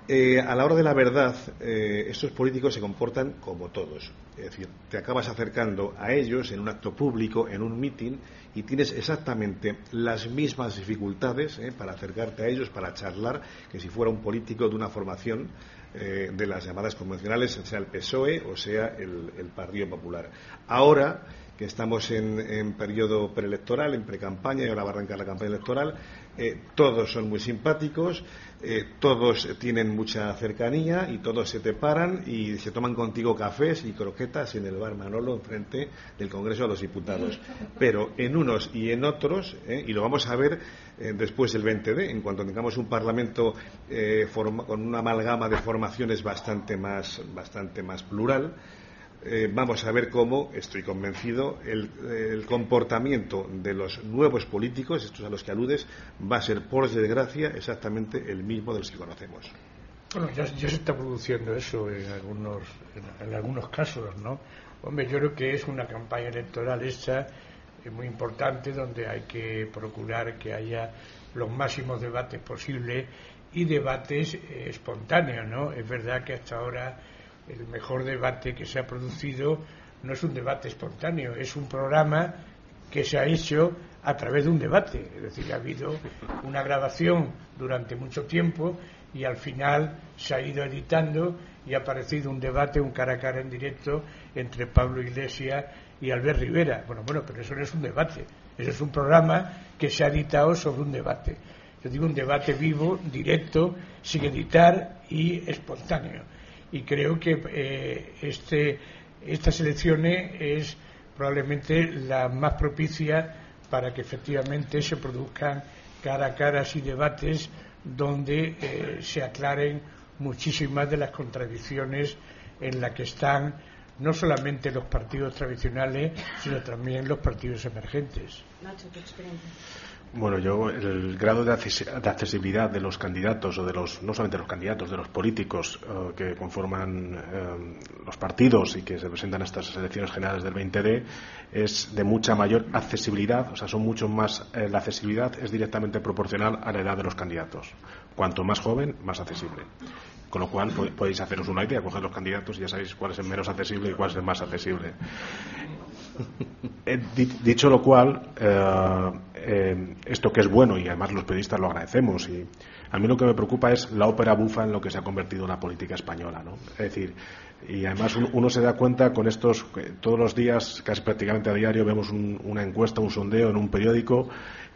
Eh, a la hora de la verdad, eh, estos políticos se comportan como todos. Es decir, te acabas acercando a ellos en un acto público, en un mitin, y tienes exactamente las mismas dificultades para acercarte a ellos, para charlar, que si fuera un político de una formación eh, de las llamadas convencionales, sea el PSOE o sea el, Partido Popular. Ahora que estamos en, periodo preelectoral, en precampaña, y ahora va a arrancar la campaña electoral, eh, todos son muy simpáticos, eh, todos tienen mucha cercanía y todos se te paran y se toman contigo cafés y croquetas en el bar Manolo enfrente del Congreso de los Diputados. Pero en unos y en otros, eh, y lo vamos a ver eh, después del 20D, en cuanto tengamos un Parlamento con una amalgama de formaciones bastante más, bastante más plural, eh, vamos a ver cómo, estoy convencido, el, comportamiento de los nuevos políticos, estos a los que aludes, va a ser, por desgracia, exactamente el mismo de los que conocemos. Bueno, ya, se está produciendo eso en algunos, en, algunos casos, ¿no? Hombre, yo creo que es una campaña electoral esta eh, muy importante donde hay que procurar que haya los máximos debates posibles y debates eh, espontáneos, ¿no? Es verdad que hasta ahora el mejor debate que se ha producido no es un debate espontáneo, es un programa que se ha hecho a través de un debate. Es decir, ha habido una grabación durante mucho tiempo y al final se ha ido editando y ha aparecido un debate, un cara a cara en directo entre Pablo Iglesias y Albert Rivera. Bueno, bueno, pero eso no es un debate, eso es un programa que se ha editado sobre un debate. Yo digo un debate vivo, directo, sin editar y espontáneo. Y creo que eh, este, estas elecciones es probablemente la más propicia para que efectivamente se produzcan cara a cara y debates donde eh, se aclaren muchísimas de las contradicciones en las que están no solamente los partidos tradicionales, sino también los partidos emergentes. Bueno, yo el grado de accesibilidad de los candidatos o de los no solamente los candidatos, de los políticos eh, que conforman eh, los partidos y que se presentan a estas elecciones generales del 20D es de mucha mayor accesibilidad, o sea, son mucho más eh, la accesibilidad es directamente proporcional a la edad de los candidatos. Cuanto más joven, más accesible. Con lo cual podéis haceros una idea, coger los candidatos y ya sabéis cuál es el menos accesible y cuál es el más accesible. Dicho lo cual, eh, esto que es bueno y además los periodistas lo agradecemos y a mí lo que me preocupa es la ópera bufa en lo que se ha convertido la política española, ¿no? Es decir, y además uno, se da cuenta con estos, todos los días, casi prácticamente a diario, vemos una encuesta, un sondeo en un periódico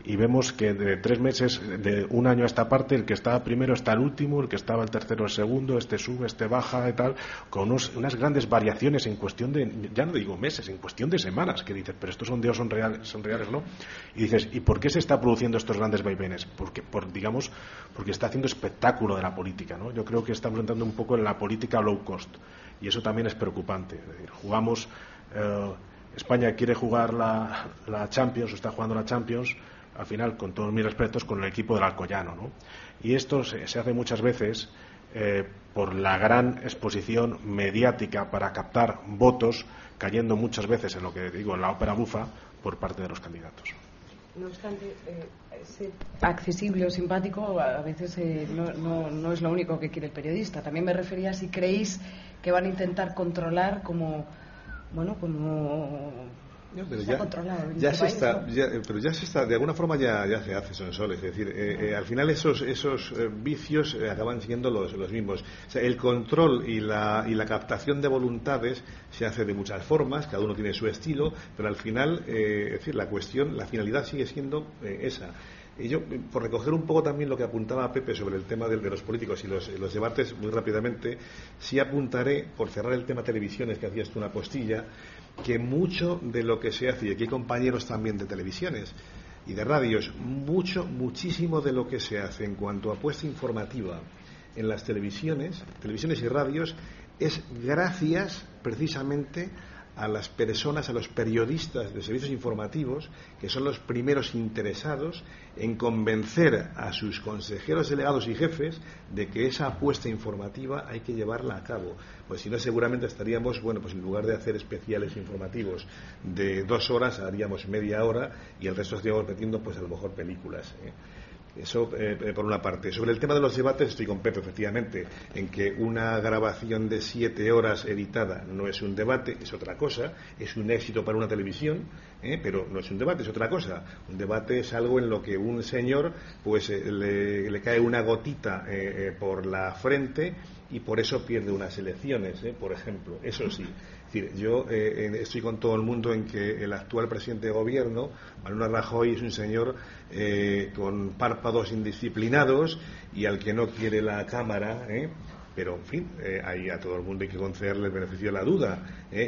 y vemos que de tres meses, de un año a esta parte, el que estaba primero está el último, el que estaba el tercero el segundo, este sube, este baja y tal, con unas grandes variaciones en cuestión de, ya no digo meses, en cuestión de semanas, que dices, pero estos sondeos son reales, son reales, ¿no? Y dices, ¿y por qué se está produciendo estos grandes vaivenes? Porque, por, digamos, porque está haciendo espectáculo de la política, ¿no? Yo creo que estamos entrando un poco en la política low cost y eso también es preocupante. Jugamos, eh, España quiere jugar la, la Champions, o está jugando la Champions, al final, con todos mis respetos, con el equipo del Alcoyano. ¿no? Y esto se, hace muchas veces eh, por la gran exposición mediática para captar votos, cayendo muchas veces en lo que digo, en la ópera bufa, por parte de los candidatos. No obstante, eh, accesible o simpático a veces eh, no, es lo único que quiere el periodista. También me refería si creéis que van a intentar controlar como, bueno, como pero ya, se está, eh, pero ya se está, de alguna forma ya, ya se hace Sonsoles, es decir, eh, eh, al final esos, esos vicios acaban siendo los, los mismos. O sea, el control y la, y la captación de voluntades se hace de muchas formas, cada uno tiene su estilo, pero al final, es decir, la cuestión, la finalidad sigue siendo esa. Y yo, por recoger un poco también lo que apuntaba Pepe sobre el tema de, de los políticos y los, los, debates, muy rápidamente, sí apuntaré, por cerrar el tema televisiones, que hacías tú una postilla, que mucho de lo que se hace, y aquí hay compañeros también de televisiones y de radios, mucho, muchísimo de lo que se hace en cuanto a apuesta informativa en las televisiones, televisiones y radios, es gracias precisamente las personas, a los periodistas de servicios informativos, que son los primeros interesados en convencer a sus consejeros delegados y jefes de que esa apuesta informativa hay que llevarla a cabo. Pues si no, seguramente estaríamos, bueno, pues en lugar de hacer especiales informativos de dos horas, haríamos media hora y el resto estaríamos metiendo, pues a lo mejor películas. ¿eh? Eso eh, eh, por una parte. Sobre el tema de los debates estoy con Pepe, efectivamente, en que una grabación de siete horas editada no es un debate, es otra cosa, es un éxito para una televisión, ¿eh? pero no es un debate, es otra cosa. Un debate es algo en lo que un señor pues le, le, cae una gotita por la frente y por eso pierde unas elecciones, por ejemplo. Eso sí decir, yo eh, estoy con todo el mundo en que el actual presidente de gobierno, Manuel Rajoy, es un señor eh, con párpados indisciplinados y al que no quiere la Cámara, ¿eh? pero en fin, ahí a todo el mundo hay que concederle el beneficio de la duda.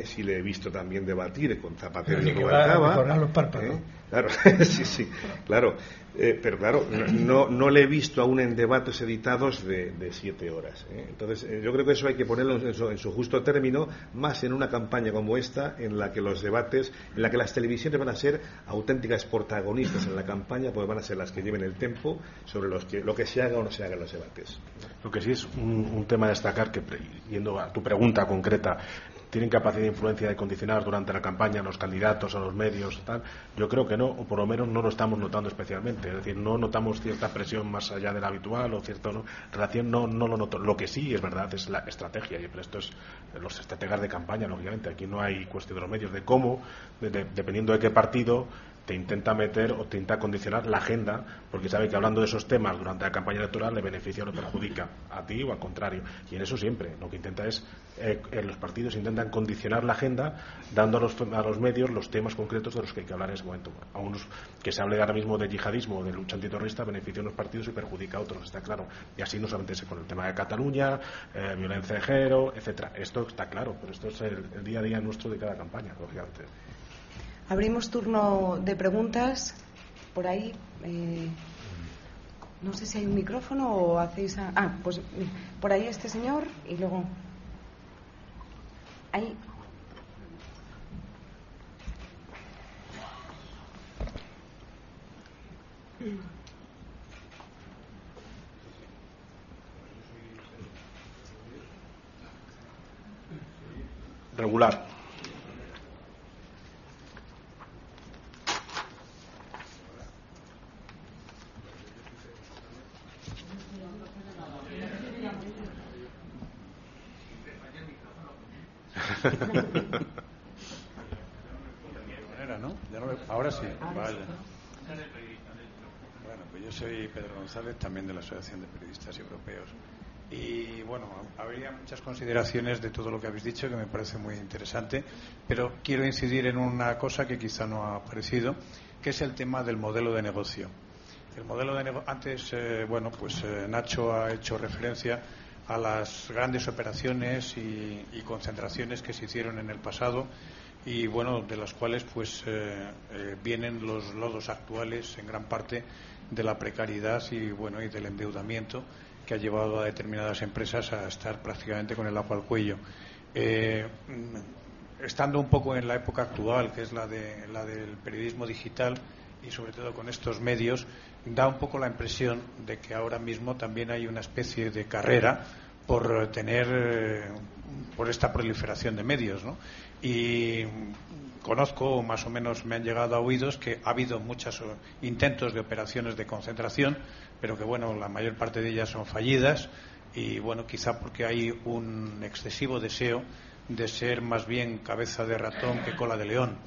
Si le he visto también debatir con Zapatero y Rubalcaba. los párpados. Claro, sí, sí, claro. Eh, pero claro, no, no le he visto aún en debates editados de, siete horas. ¿eh? Entonces, eh, yo creo que eso hay que ponerlo en su, justo término, más en una campaña como esta, en la que los debates, en la que las televisiones van a ser auténticas protagonistas en la campaña, porque van a ser las que lleven el tempo sobre los que, lo que se haga o no se haga en los debates. Lo que sí es un, un tema a destacar, que yendo a tu pregunta concreta, tienen capacidad de influencia de condicionar durante la campaña a los candidatos, a los medios, tal. Yo creo que no, o por lo menos no lo estamos notando especialmente. Es decir, no notamos cierta presión más allá de la habitual o cierta relación, no, no lo noto. Lo que sí es verdad es la estrategia, y esto es los estrategas de campaña, lógicamente. Aquí no hay cuestión de los medios, de cómo, dependiendo de qué partido, te intenta meter o te intenta condicionar la agenda, porque sabe que hablando de esos temas durante la campaña electoral le beneficia o le perjudica a ti o al contrario. Y en eso siempre lo que intenta es, eh, los partidos intentan condicionar la agenda dando a los, a los medios los temas concretos de los que hay que hablar en ese momento. A unos que se hable ahora mismo de yihadismo de lucha antiterrorista beneficia a unos partidos y perjudica a otros, está claro. Y así no solamente con el tema de Cataluña, eh, violencia de género, etcétera. Esto está claro, pero esto es el, el día a día nuestro de cada campaña, lógicamente. Abrimos turno de preguntas. Por ahí. Eh, no sé si hay un micrófono o hacéis. ah, pues por ahí este señor y luego. Ahí. Regular. Ahora sí, vale. Bueno, pues yo soy Pedro González, también de la Asociación de Periodistas Europeos. Y bueno, habría muchas consideraciones de todo lo que habéis dicho que me parece muy interesante, pero quiero incidir en una cosa que quizá no ha aparecido, que es el tema del modelo de negocio. El modelo de antes, eh, bueno, pues eh, Nacho ha hecho referencia a las grandes operaciones y, concentraciones que se hicieron en el pasado y bueno de las cuales pues eh, eh, vienen los lodos actuales en gran parte de la precariedad y bueno y del endeudamiento que ha llevado a determinadas empresas a estar prácticamente con el agua al cuello. Eh, estando un poco en la época actual que es la de la del periodismo digital y sobre todo con estos medios da un poco la impresión de que ahora mismo también hay una especie de carrera por tener por esta proliferación de medios ¿no? y conozco, más o menos me han llegado a oídos, que ha habido muchos intentos de operaciones de concentración, pero que, bueno, la mayor parte de ellas son fallidas y, bueno, quizá porque hay un excesivo deseo de ser más bien cabeza de ratón que cola de león.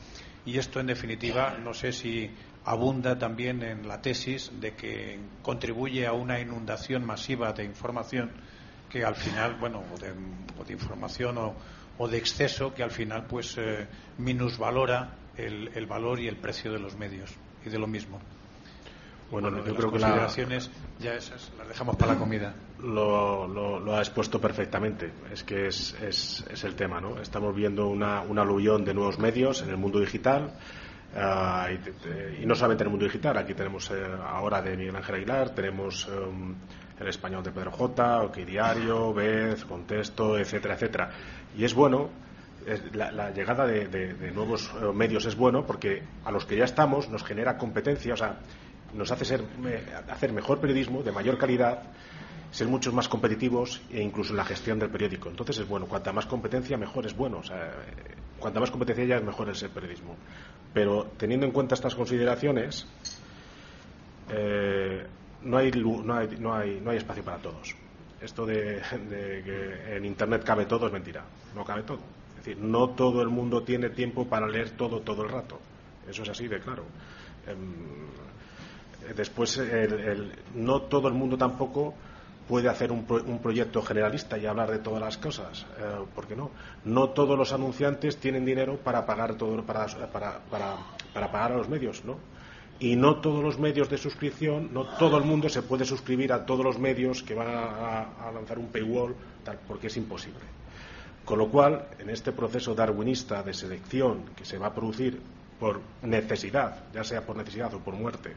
Y esto, en definitiva, no sé si abunda también en la tesis de que contribuye a una inundación masiva de información que al final, bueno, o de información o, o de exceso que al final pues eh, minusvalora el, el, valor y el precio de los medios y de lo mismo. Bueno, yo creo que las ya esas las dejamos para la comida. Lo, lo, ha expuesto perfectamente. Es que es, es, es el tema, ¿no? Estamos viendo una, un aluvión de nuevos medios en el mundo digital. Uh, y, y, no solamente en el mundo digital, aquí tenemos eh, ahora de Miguel Ángel Aguilar, tenemos um, el español de Pedro J, OK Diario, Vez, Contexto, etcétera, etcétera. Y es bueno, la, llegada de, nuevos eh, medios es bueno porque a los que ya estamos nos genera competencia, o sea, nos hace ser, hacer mejor periodismo, de mayor calidad, ser muchos más competitivos e incluso en la gestión del periódico. Entonces es bueno, cuanta más competencia, mejor es bueno. O sea, cuanta más competencia ya es mejor el periodismo. Pero teniendo en cuenta estas consideraciones, eh, no, hay, no, hay, no, hay, no hay espacio para todos esto de, que en Internet cabe todo es mentira. No cabe todo. Es decir, no todo el mundo tiene tiempo para leer todo todo el rato. Eso es así de claro. Em, después, no todo el mundo tampoco puede hacer un, proyecto generalista y hablar de todas las cosas. Eh, ¿Por qué no? No todos los anunciantes tienen dinero para pagar todo para, para, para, pagar a los medios, ¿no? y no todos los medios de suscripción, no todo el mundo se puede suscribir a todos los medios que van a, lanzar un paywall, tal, porque es imposible. Con lo cual, en este proceso darwinista de selección que se va a producir por necesidad, ya sea por necesidad o por muerte,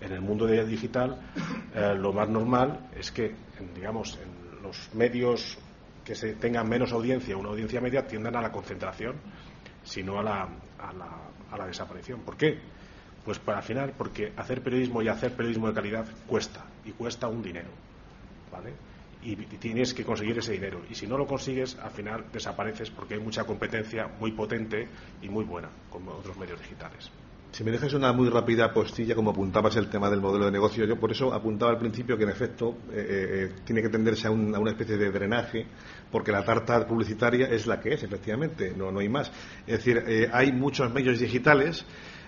en el mundo digital, eh, lo más normal es que, digamos, en los medios que se tengan menos audiencia, una audiencia media, tiendan a la concentración, sino a la, a la, a la desaparición. ¿Por qué? Pues para al final, porque hacer periodismo y hacer periodismo de calidad cuesta, y cuesta un dinero, ¿vale? Y, tienes que conseguir ese dinero. Y si no lo consigues, al final desapareces porque hay mucha competencia muy potente y muy buena, como otros medios digitales. Si me dejas una muy rápida postilla, como apuntabas el tema del modelo de negocio, yo por eso apuntaba al principio que en efecto eh, eh, eh, tiene que tenderse a, una especie de drenaje, porque la tarta publicitaria es la que es, efectivamente, no, no hay más. Es decir, hay muchos medios digitales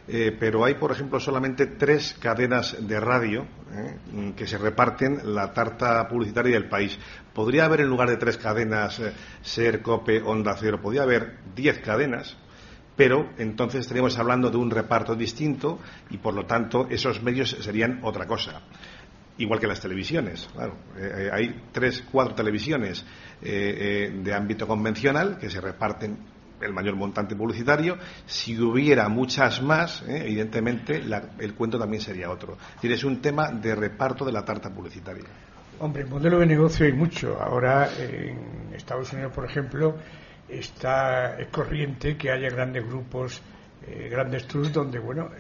eh, pero hay, por ejemplo, solamente tres cadenas de radio eh, que se reparten la tarta publicitaria del país. Podría haber, en lugar de tres cadenas, eh, Ser, Cope, Onda Cero, podría haber diez cadenas, pero entonces estaríamos hablando de un reparto distinto y, por lo tanto, esos medios serían otra cosa. Igual que las televisiones. Claro, hay tres, cuatro televisiones de ámbito convencional que se reparten el mayor montante publicitario. Si hubiera muchas más, ¿eh? evidentemente el cuento también sería otro. Es un tema de reparto de la tarta publicitaria. Hombre, el modelo de negocio hay mucho. Ahora en Estados Unidos, por ejemplo, está es corriente que haya grandes grupos, eh, grandes trusts donde, bueno,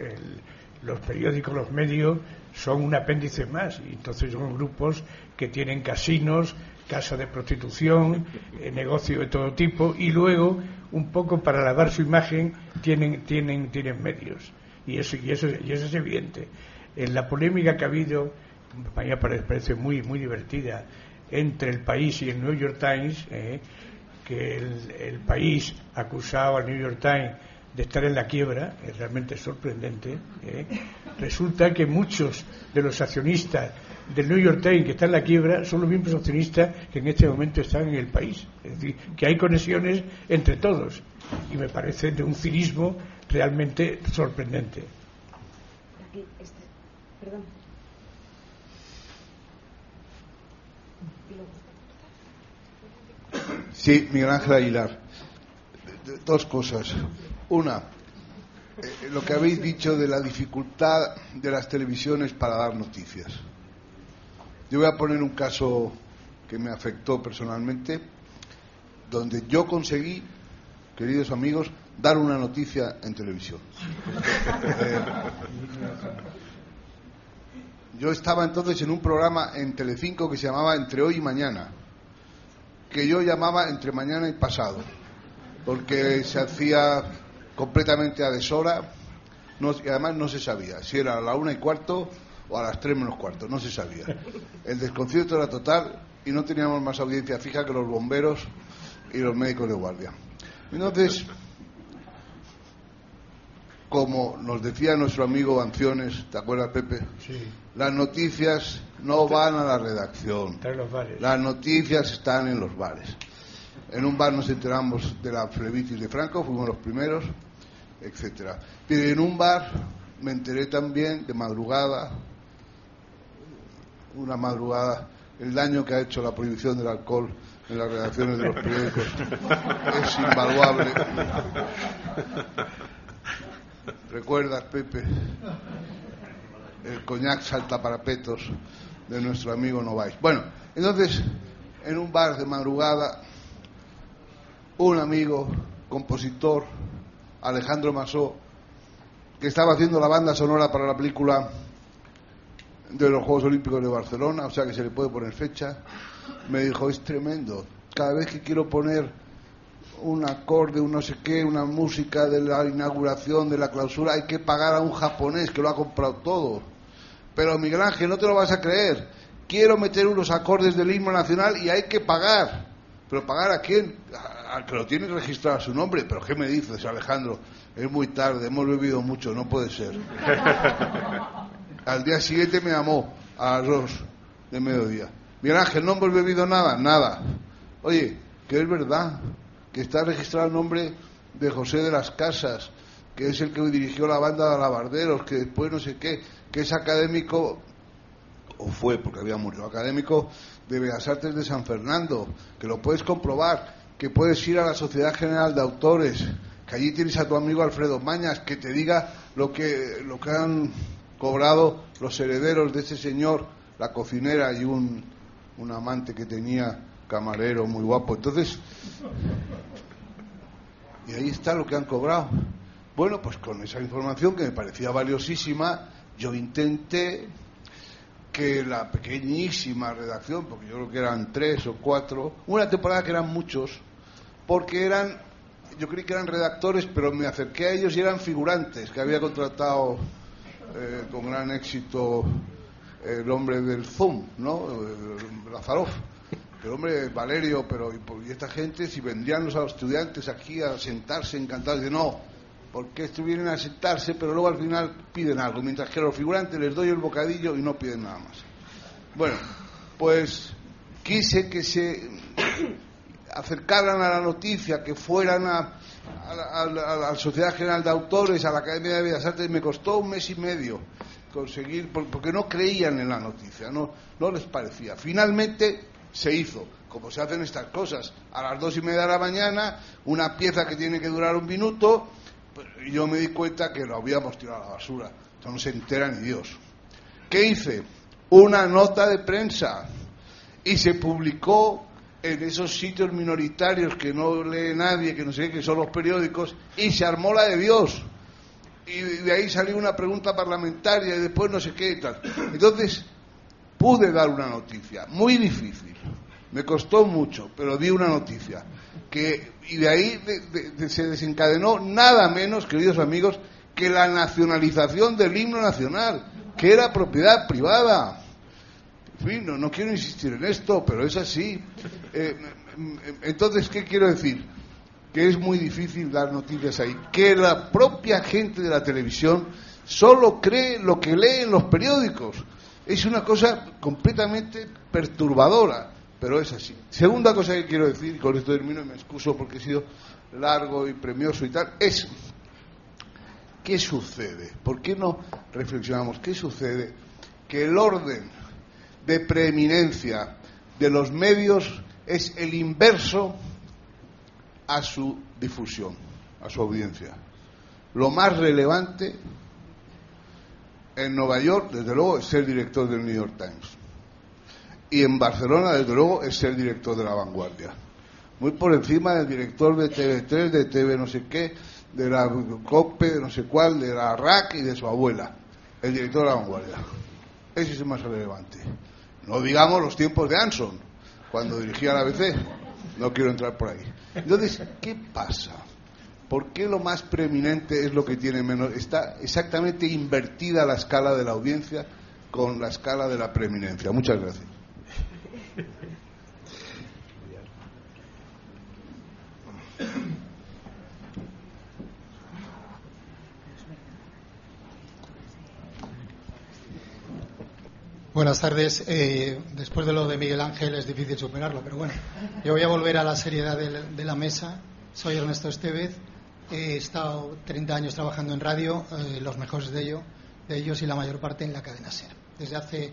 los periódicos, los medios son un apéndice más. Entonces son grupos que tienen casinos, casa de prostitución, eh, negocio de todo tipo, y luego, un poco para lavar su imagen, tienen, tienen, tienen medios. Y eso, y, eso, y eso es evidente. En la polémica que ha habido, me parece muy, muy divertida, entre el país y el New York Times, eh, que el, país acusado al New York Times de estar en la quiebra, es realmente sorprendente. Eh. Resulta que muchos de los accionistas del New York Times que está en la quiebra son los mismos accionistas que en este momento están en el país. Es decir, que hay conexiones entre todos. Y me parece de un cinismo realmente sorprendente. Este, sí, Miguel Ángel Aguilar. Dos cosas. Una, eh, lo que habéis dicho de la dificultad de las televisiones para dar noticias. Yo voy a poner un caso que me afectó personalmente, donde yo conseguí, queridos amigos, dar una noticia en televisión. Eh, yo estaba entonces en un programa en Telecinco que se llamaba Entre hoy y mañana, que yo llamaba Entre mañana y pasado, porque se hacía completamente a deshora y además no se sabía si era a la una y cuarto o a las tres menos cuarto, no se sabía. El desconcierto era total y no teníamos más audiencia fija que los bomberos y los médicos de guardia. Entonces, como nos decía nuestro amigo Anciones, ¿te acuerdas, Pepe? Sí. Las noticias no van a la redacción. Las noticias están en los bares. En un bar nos enteramos de la flebitis de Franco, fuimos los primeros, etcétera. Pero en un bar me enteré también de madrugada una madrugada el daño que ha hecho la prohibición del alcohol en las redacciones de los periódicos es invaluable. ¿Recuerdas, Pepe? El coñac salta parapetos de nuestro amigo Novais. Bueno, entonces, en un bar de madrugada, un amigo, compositor, Alejandro Masó, que estaba haciendo la banda sonora para la película de los Juegos Olímpicos de Barcelona, o sea que se le puede poner fecha, me dijo, es tremendo. Cada vez que quiero poner un acorde, un no sé qué, una música de la inauguración, de la clausura, hay que pagar a un japonés que lo ha comprado todo. Pero Miguel Ángel, no te lo vas a creer. Quiero meter unos acordes del himno nacional y hay que pagar. ¿Pero pagar a quién? Al que lo tiene registrado a su nombre. ¿Pero qué me dices, Alejandro? Es muy tarde, hemos bebido mucho, no puede ser. Al día siguiente me llamó a las dos de mediodía. Miguel Ángel, ¿no hemos bebido nada? Nada. Oye, que es verdad, que está registrado el nombre de José de las Casas, que es el que dirigió la banda de alabarderos, que después no sé qué, que es académico, o fue porque había muerto, académico de Bellas Artes de San Fernando, que lo puedes comprobar, que puedes ir a la Sociedad General de Autores, que allí tienes a tu amigo Alfredo Mañas, que te diga lo que, lo que han cobrado los herederos de ese señor, la cocinera y un, un amante que tenía camarero muy guapo. Entonces, y ahí está lo que han cobrado. Bueno, pues con esa información que me parecía valiosísima, yo intenté que la pequeñísima redacción, porque yo creo que eran tres o cuatro, una temporada que eran muchos, porque eran, yo creí que eran redactores, pero me acerqué a ellos y eran figurantes que había contratado eh, con gran éxito el hombre del Zoom, ¿no? Lazarov. El hombre Valerio, pero y, esta gente, si vendrían los estudiantes aquí a sentarse encantados, de no, porque estos vienen a sentarse, pero luego al final piden algo, mientras que a los figurantes les doy el bocadillo y no piden nada más. Bueno, pues quise que se acercaran a la noticia, que fueran a, la Sociedad General de Autores, a la Academia de Bellas Artes, me costó un mes y medio conseguir, porque no creían en la noticia, no, no les parecía. Finalmente se hizo, como se hacen estas cosas, a las dos y media de la mañana, una pieza que tiene que durar un minuto, y yo me di cuenta que lo habíamos tirado a la basura. no se entera ni Dios. ¿Qué hice? Una nota de prensa y se publicó en esos sitios minoritarios que no lee nadie, que no sé qué, que son los periódicos, y se armó la de Dios. Y de ahí salió una pregunta parlamentaria y después no sé qué y tal. Entonces, pude dar una noticia, muy difícil, me costó mucho, pero di una noticia. Que, y de ahí se desencadenó nada menos, queridos amigos, que la nacionalización del himno nacional, que era propiedad privada no, quiero insistir en esto, pero es así. Eh, entonces, ¿qué quiero decir? Que es muy difícil dar noticias ahí. Que la propia gente de la televisión solo cree lo que lee en los periódicos. Es una cosa completamente perturbadora, pero es así. Segunda cosa que quiero decir, y con esto termino y me excuso porque he sido largo y premioso y tal, es ¿qué sucede? ¿Por qué no reflexionamos? ¿Qué sucede? Que el orden de preeminencia de los medios es el inverso a su difusión, a su audiencia. Lo más relevante en Nueva York, desde luego, es ser director del New York Times. Y en Barcelona, desde luego, es ser director de La Vanguardia. Muy por encima del director de TV3, de TV no sé qué, de la COPE, de no sé cuál, de la RAC y de su abuela. El director de La Vanguardia. Ese es el más relevante. No digamos los tiempos de Anson, cuando dirigía la ABC. No quiero entrar por ahí. Entonces, ¿qué pasa? ¿Por qué lo más preeminente es lo que tiene menos? Está exactamente invertida la escala de la audiencia con la escala de la preeminencia. Muchas gracias. Buenas tardes. Eh, después de lo de Miguel Ángel es difícil superarlo, pero bueno, yo voy a volver a la seriedad de, la mesa. Soy Ernesto Estevez. He estado 30 años trabajando en radio, eh, los mejores de, ello, de ellos y la mayor parte en la cadena SER. Desde hace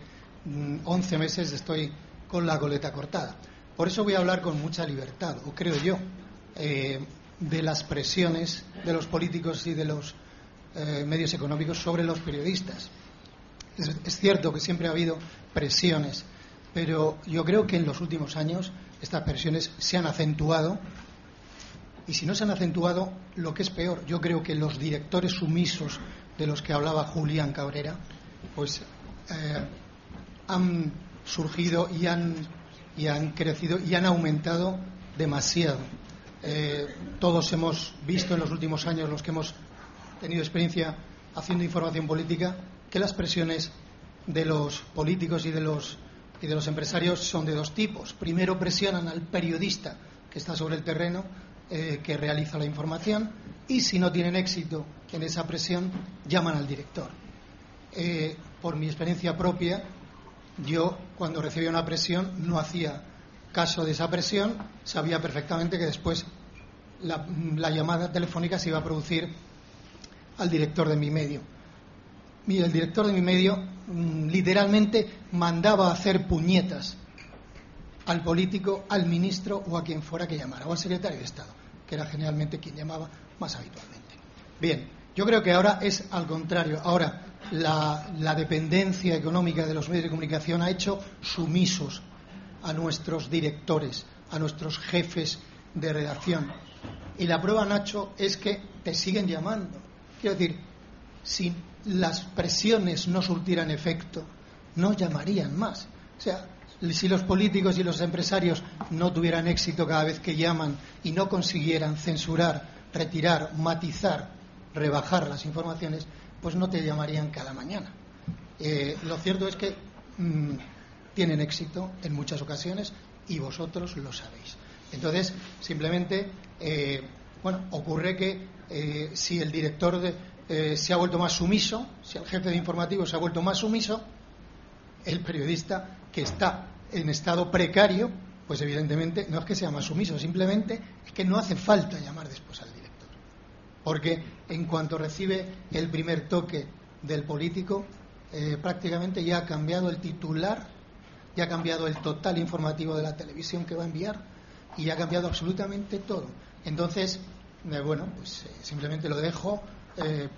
11 mm, meses estoy con la coleta cortada. Por eso voy a hablar con mucha libertad, o creo yo, eh, de las presiones de los políticos y de los medios económicos sobre los periodistas es, cierto que siempre ha habido presiones, pero yo creo que en los últimos años estas presiones se han acentuado y si no se han acentuado, lo que es peor, yo creo que los directores sumisos de los que hablaba Julián Cabrera, pues eh, han surgido y han, y han crecido y han aumentado demasiado. Eh, todos hemos visto en los últimos años, los que hemos tenido experiencia haciendo información política, que las presiones de los políticos y de los, y de los empresarios son de dos tipos. Primero presionan al periodista que está sobre el terreno, eh, que realiza la información, y si no tienen éxito en esa presión, llaman al director. Eh, por mi experiencia propia, yo cuando recibía una presión no hacía caso de esa presión, sabía perfectamente que después la llamada telefónica se iba a producir al director de mi medio el director de mi medio mm, literalmente mandaba hacer puñetas al político, al ministro o a quien fuera que llamara, o al secretario de Estado, que era generalmente quien llamaba más habitualmente. Bien, yo creo que ahora es al contrario. Ahora la, la dependencia económica de los medios de comunicación ha hecho sumisos a nuestros directores, a nuestros jefes de redacción. Y la prueba, Nacho, es que te siguen llamando. Quiero decir, si las presiones no surtieran efecto, no llamarían más. O sea, si los políticos y los empresarios no tuvieran éxito cada vez que llaman y no consiguieran censurar, retirar, matizar, rebajar las informaciones, pues no te llamarían cada mañana. Eh, lo cierto es que mm, tienen éxito en muchas ocasiones y vosotros lo sabéis. Entonces, simplemente eh, Bueno, ocurre que eh, si el director eh, se ha vuelto más sumiso, si el jefe de informativo se ha vuelto más sumiso, el periodista que está en estado precario, pues evidentemente no es que sea más sumiso, simplemente es que no hace falta llamar después al director. Porque en cuanto recibe el primer toque del político, eh, prácticamente ya ha cambiado el titular, ya ha cambiado el total informativo de la televisión que va a enviar y ya ha cambiado absolutamente todo. Entonces, eh, bueno, pues eh, simplemente lo dejo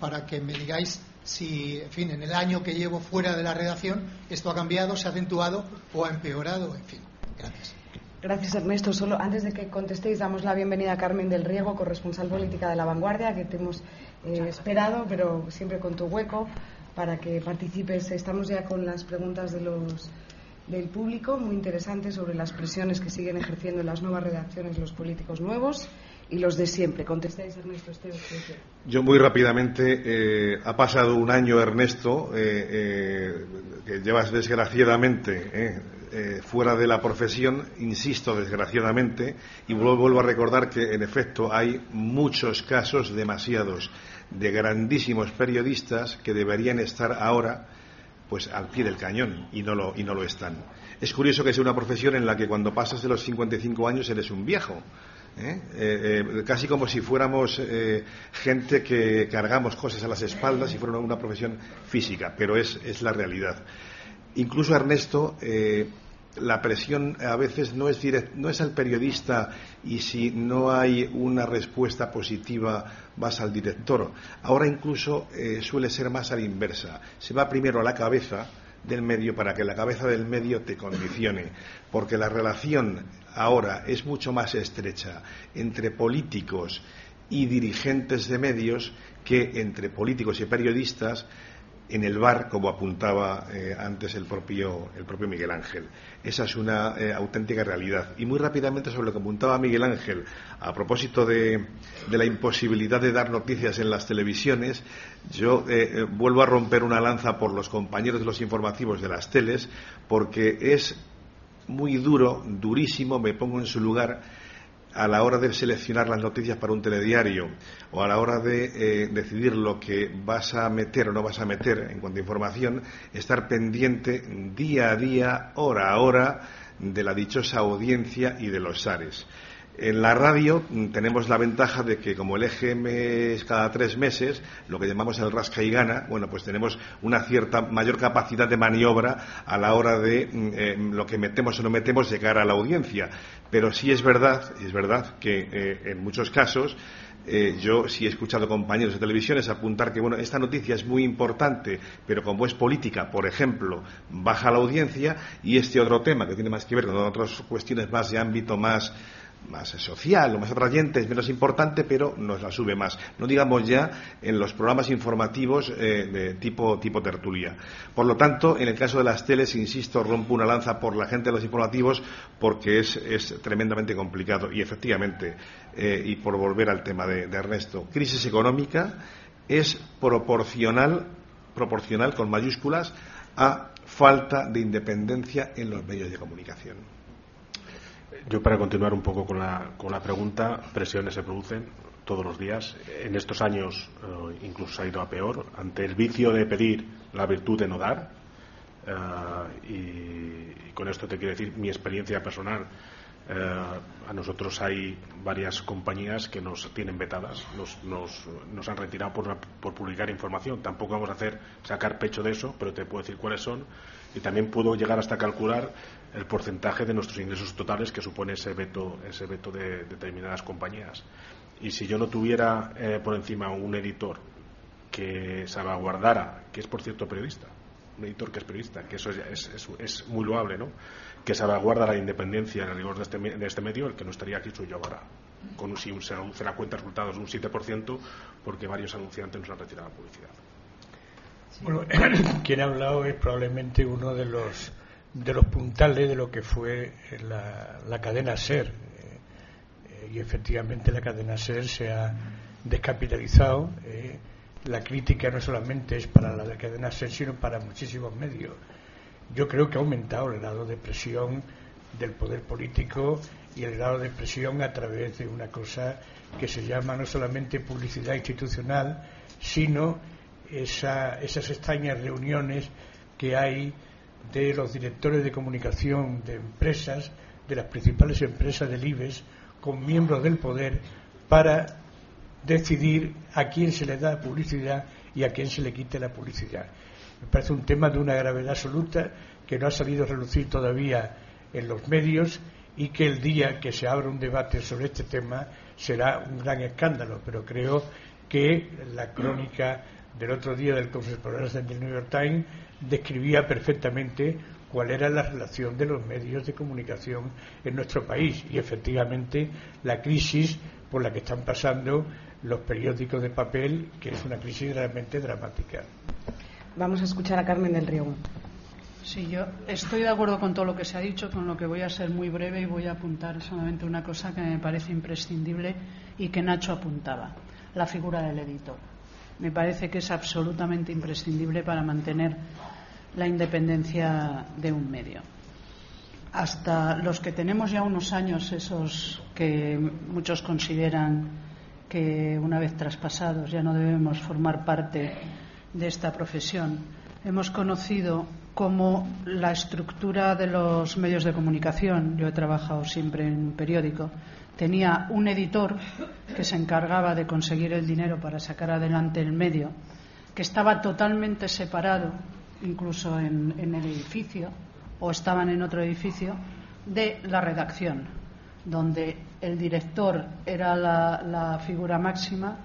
para que me digáis si, en fin, en el año que llevo fuera de la redacción esto ha cambiado, se ha acentuado o ha empeorado, en fin. Gracias. Gracias, Ernesto. Solo antes de que contestéis, damos la bienvenida a Carmen del Riego, corresponsal política de La Vanguardia, que te hemos esperado, pero siempre con tu hueco para que participes. Estamos ya con las preguntas de los, del público, muy interesantes sobre las presiones que siguen ejerciendo en las nuevas redacciones los políticos nuevos y los de siempre. Contestáis, Ernesto Esteban. Yo muy rápidamente, eh, ha pasado un año, Ernesto, eh, eh, que llevas desgraciadamente fuera de la profesión, insisto, desgraciadamente, y vuelvo a recordar que, en efecto, hay muchos casos, demasiados, de grandísimos periodistas que deberían estar ahora pues al pie del cañón y no lo, y no lo están. Es curioso que sea una profesión en la que cuando pasas de los 55 años eres un viejo. ¿eh? Eh, eh, casi como si fuéramos gente que cargamos cosas a las espaldas y fuera una profesión física, pero es, es la realidad. Incluso Ernesto, la presión a veces no es, no es al periodista y si no hay una respuesta positiva vas al director. Ahora incluso eh, suele ser más a la inversa. Se va primero a la cabeza del medio para que la cabeza del medio te condicione, porque la relación ahora es mucho más estrecha entre políticos y dirigentes de medios que entre políticos y periodistas en el bar, como apuntaba eh, antes el propio, el propio Miguel Ángel. Esa es una eh, auténtica realidad. Y muy rápidamente sobre lo que apuntaba Miguel Ángel, a propósito de, la imposibilidad de dar noticias en las televisiones, yo eh, vuelvo a romper una lanza por los compañeros de los informativos de las teles, porque es muy duro, durísimo, me pongo en su lugar, a la hora de seleccionar las noticias para un telediario o a la hora de eh, decidir lo que vas a meter o no vas a meter en cuanto a información, estar pendiente día a día, hora a hora, de la dichosa audiencia y de los SARES. En la radio tenemos la ventaja de que como el EGM es cada tres meses, lo que llamamos el rasca y gana, bueno, pues tenemos una cierta mayor capacidad de maniobra a la hora de mm, eh, lo que metemos o no metemos llegar a la audiencia. Pero sí es verdad, es verdad que eh, en muchos casos eh, yo sí he escuchado compañeros de televisiones apuntar que bueno esta noticia es muy importante pero como es política por ejemplo baja la audiencia y este otro tema que tiene más que ver con otras cuestiones más de ámbito más más social o más atrayente, es menos importante, pero nos la sube más. No digamos ya en los programas informativos eh, de tipo, tipo tertulia. Por lo tanto, en el caso de las teles, insisto, rompo una lanza por la gente de los informativos porque es, tremendamente complicado. Y efectivamente, eh, y por volver al tema de, de Ernesto, crisis económica es proporcional, proporcional con mayúsculas a falta de independencia en los medios de comunicación. Yo, para continuar un poco con la, con la pregunta, presiones se producen todos los días. En estos años eh, incluso ha ido a peor. Ante el vicio de pedir, la virtud de no dar. Eh, y, con esto te quiero decir mi experiencia personal. Eh, a nosotros hay varias compañías que nos tienen vetadas, nos, nos, nos han retirado por, por, publicar información. Tampoco vamos a hacer sacar pecho de eso, pero te puedo decir cuáles son. Y también puedo llegar hasta calcular el porcentaje de nuestros ingresos totales que supone ese veto, ese veto de, determinadas compañías. Y si yo no tuviera eh, por encima un editor que salvaguardara, que es por cierto periodista, un editor que es periodista, que eso es, es, es muy loable, ¿no? que salvaguarda la independencia en el rigor de este, de este medio, el que no estaría aquí soy yo ahora. Con, si se reduce la cuenta de resultados un 7%, porque varios anunciantes nos han retirado la publicidad. Bueno, quien ha hablado es probablemente uno de los de los puntales de lo que fue la, cadena SER. Eh, y efectivamente la cadena SER se ha descapitalizado. Eh, la crítica no solamente es para la cadena SER, sino para muchísimos medios. Yo creo que ha aumentado el grado de presión del poder político y el grado de presión a través de una cosa que se llama no solamente publicidad institucional, sino esas extrañas reuniones que hay de los directores de comunicación de empresas, de las principales empresas del IBEX, con miembros del poder, para decidir a quién se le da publicidad y a quién se le quite la publicidad. Me parece un tema de una gravedad absoluta que no ha salido a relucir todavía en los medios y que el día que se abra un debate sobre este tema será un gran escándalo, pero creo que la crónica del otro día del Conference del New York Times describía perfectamente cuál era la relación de los medios de comunicación en nuestro país y efectivamente la crisis por la que están pasando los periódicos de papel, que es una crisis realmente dramática. Vamos a escuchar a Carmen del Riego. Sí, yo estoy de acuerdo con todo lo que se ha dicho, con lo que voy a ser muy breve y voy a apuntar solamente una cosa que me parece imprescindible y que Nacho apuntaba, la figura del editor. Me parece que es absolutamente imprescindible para mantener la independencia de un medio. Hasta los que tenemos ya unos años, esos que muchos consideran que una vez traspasados ya no debemos formar parte de esta profesión, hemos conocido cómo la estructura de los medios de comunicación, yo he trabajado siempre en un periódico, tenía un editor que se encargaba de conseguir el dinero para sacar adelante el medio, que estaba totalmente separado, incluso en, el edificio, o estaban en otro edificio, de la redacción, donde el director era la, figura máxima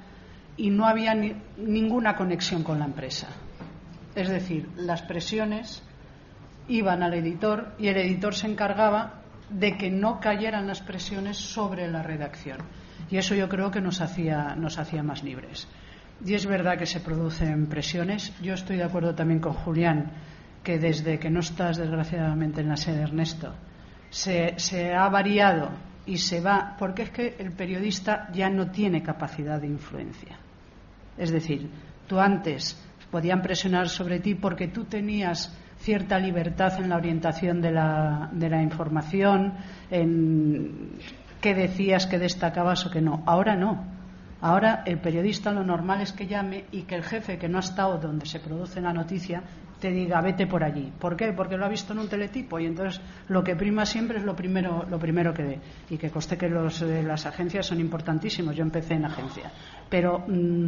y no había ninguna conexión con la empresa. Es decir, las presiones iban al editor y el editor se encargaba de que no cayeran las presiones sobre la redacción. Y eso yo creo que nos hacía, nos hacía más libres. Y es verdad que se producen presiones. Yo estoy de acuerdo también con Julián que desde que no estás desgraciadamente en la sede Ernesto, se, se ha variado y se va, porque es que el periodista ya no tiene capacidad de influencia. Es decir, tú antes podían presionar sobre ti porque tú tenías cierta libertad en la orientación de la, de la información, en qué decías, qué destacabas o qué no. Ahora no. Ahora el periodista lo normal es que llame y que el jefe que no ha estado donde se produce la noticia te diga vete por allí. ¿Por qué? Porque lo ha visto en un teletipo y entonces lo que prima siempre es lo primero, lo primero que ve. Y que coste que los, las agencias son importantísimos. Yo empecé en agencia. Pero mm,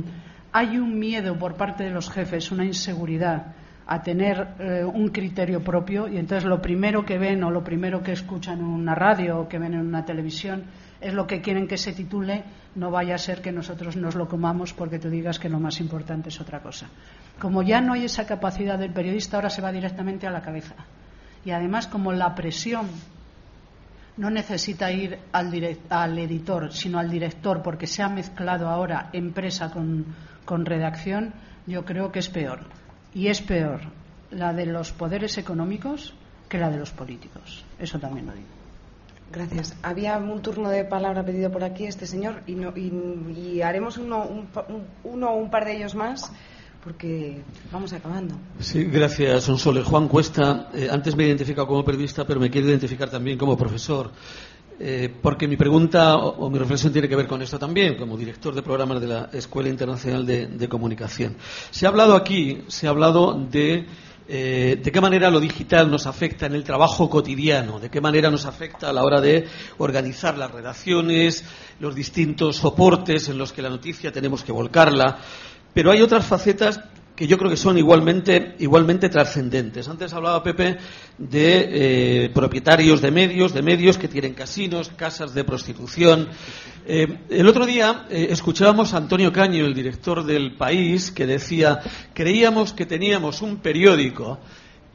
hay un miedo por parte de los jefes, una inseguridad a tener eh, un criterio propio y entonces lo primero que ven o lo primero que escuchan en una radio o que ven en una televisión es lo que quieren que se titule, no vaya a ser que nosotros nos lo comamos porque tú digas que lo más importante es otra cosa. Como ya no hay esa capacidad del periodista, ahora se va directamente a la cabeza. Y además, como la presión no necesita ir al, al editor, sino al director, porque se ha mezclado ahora empresa con redacción, yo creo que es peor y es peor la de los poderes económicos que la de los políticos. Eso también lo digo. Gracias. Había un turno de palabra pedido por aquí este señor y, y, haremos uno, un, uno un par de ellos más porque vamos acabando. Sí, gracias, Sonsole. Juan Cuesta, eh, antes me he identificado como periodista, pero me quiero identificar también como profesor. Eh, porque mi pregunta o, mi reflexión tiene que ver con esto también, como director de programas de la Escuela Internacional de, Comunicación. Se ha hablado aquí, se ha hablado de eh, de qué manera lo digital nos afecta en el trabajo cotidiano, de qué manera nos afecta a la hora de organizar las redacciones, los distintos soportes en los que la noticia tenemos que volcarla. Pero hay otras facetas que yo creo que son igualmente, igualmente trascendentes. Antes hablaba Pepe de eh, propietarios de medios, de medios que tienen casinos, casas de prostitución. Eh, el otro día eh, escuchábamos a Antonio Caño, el director del país, que decía, creíamos que teníamos un periódico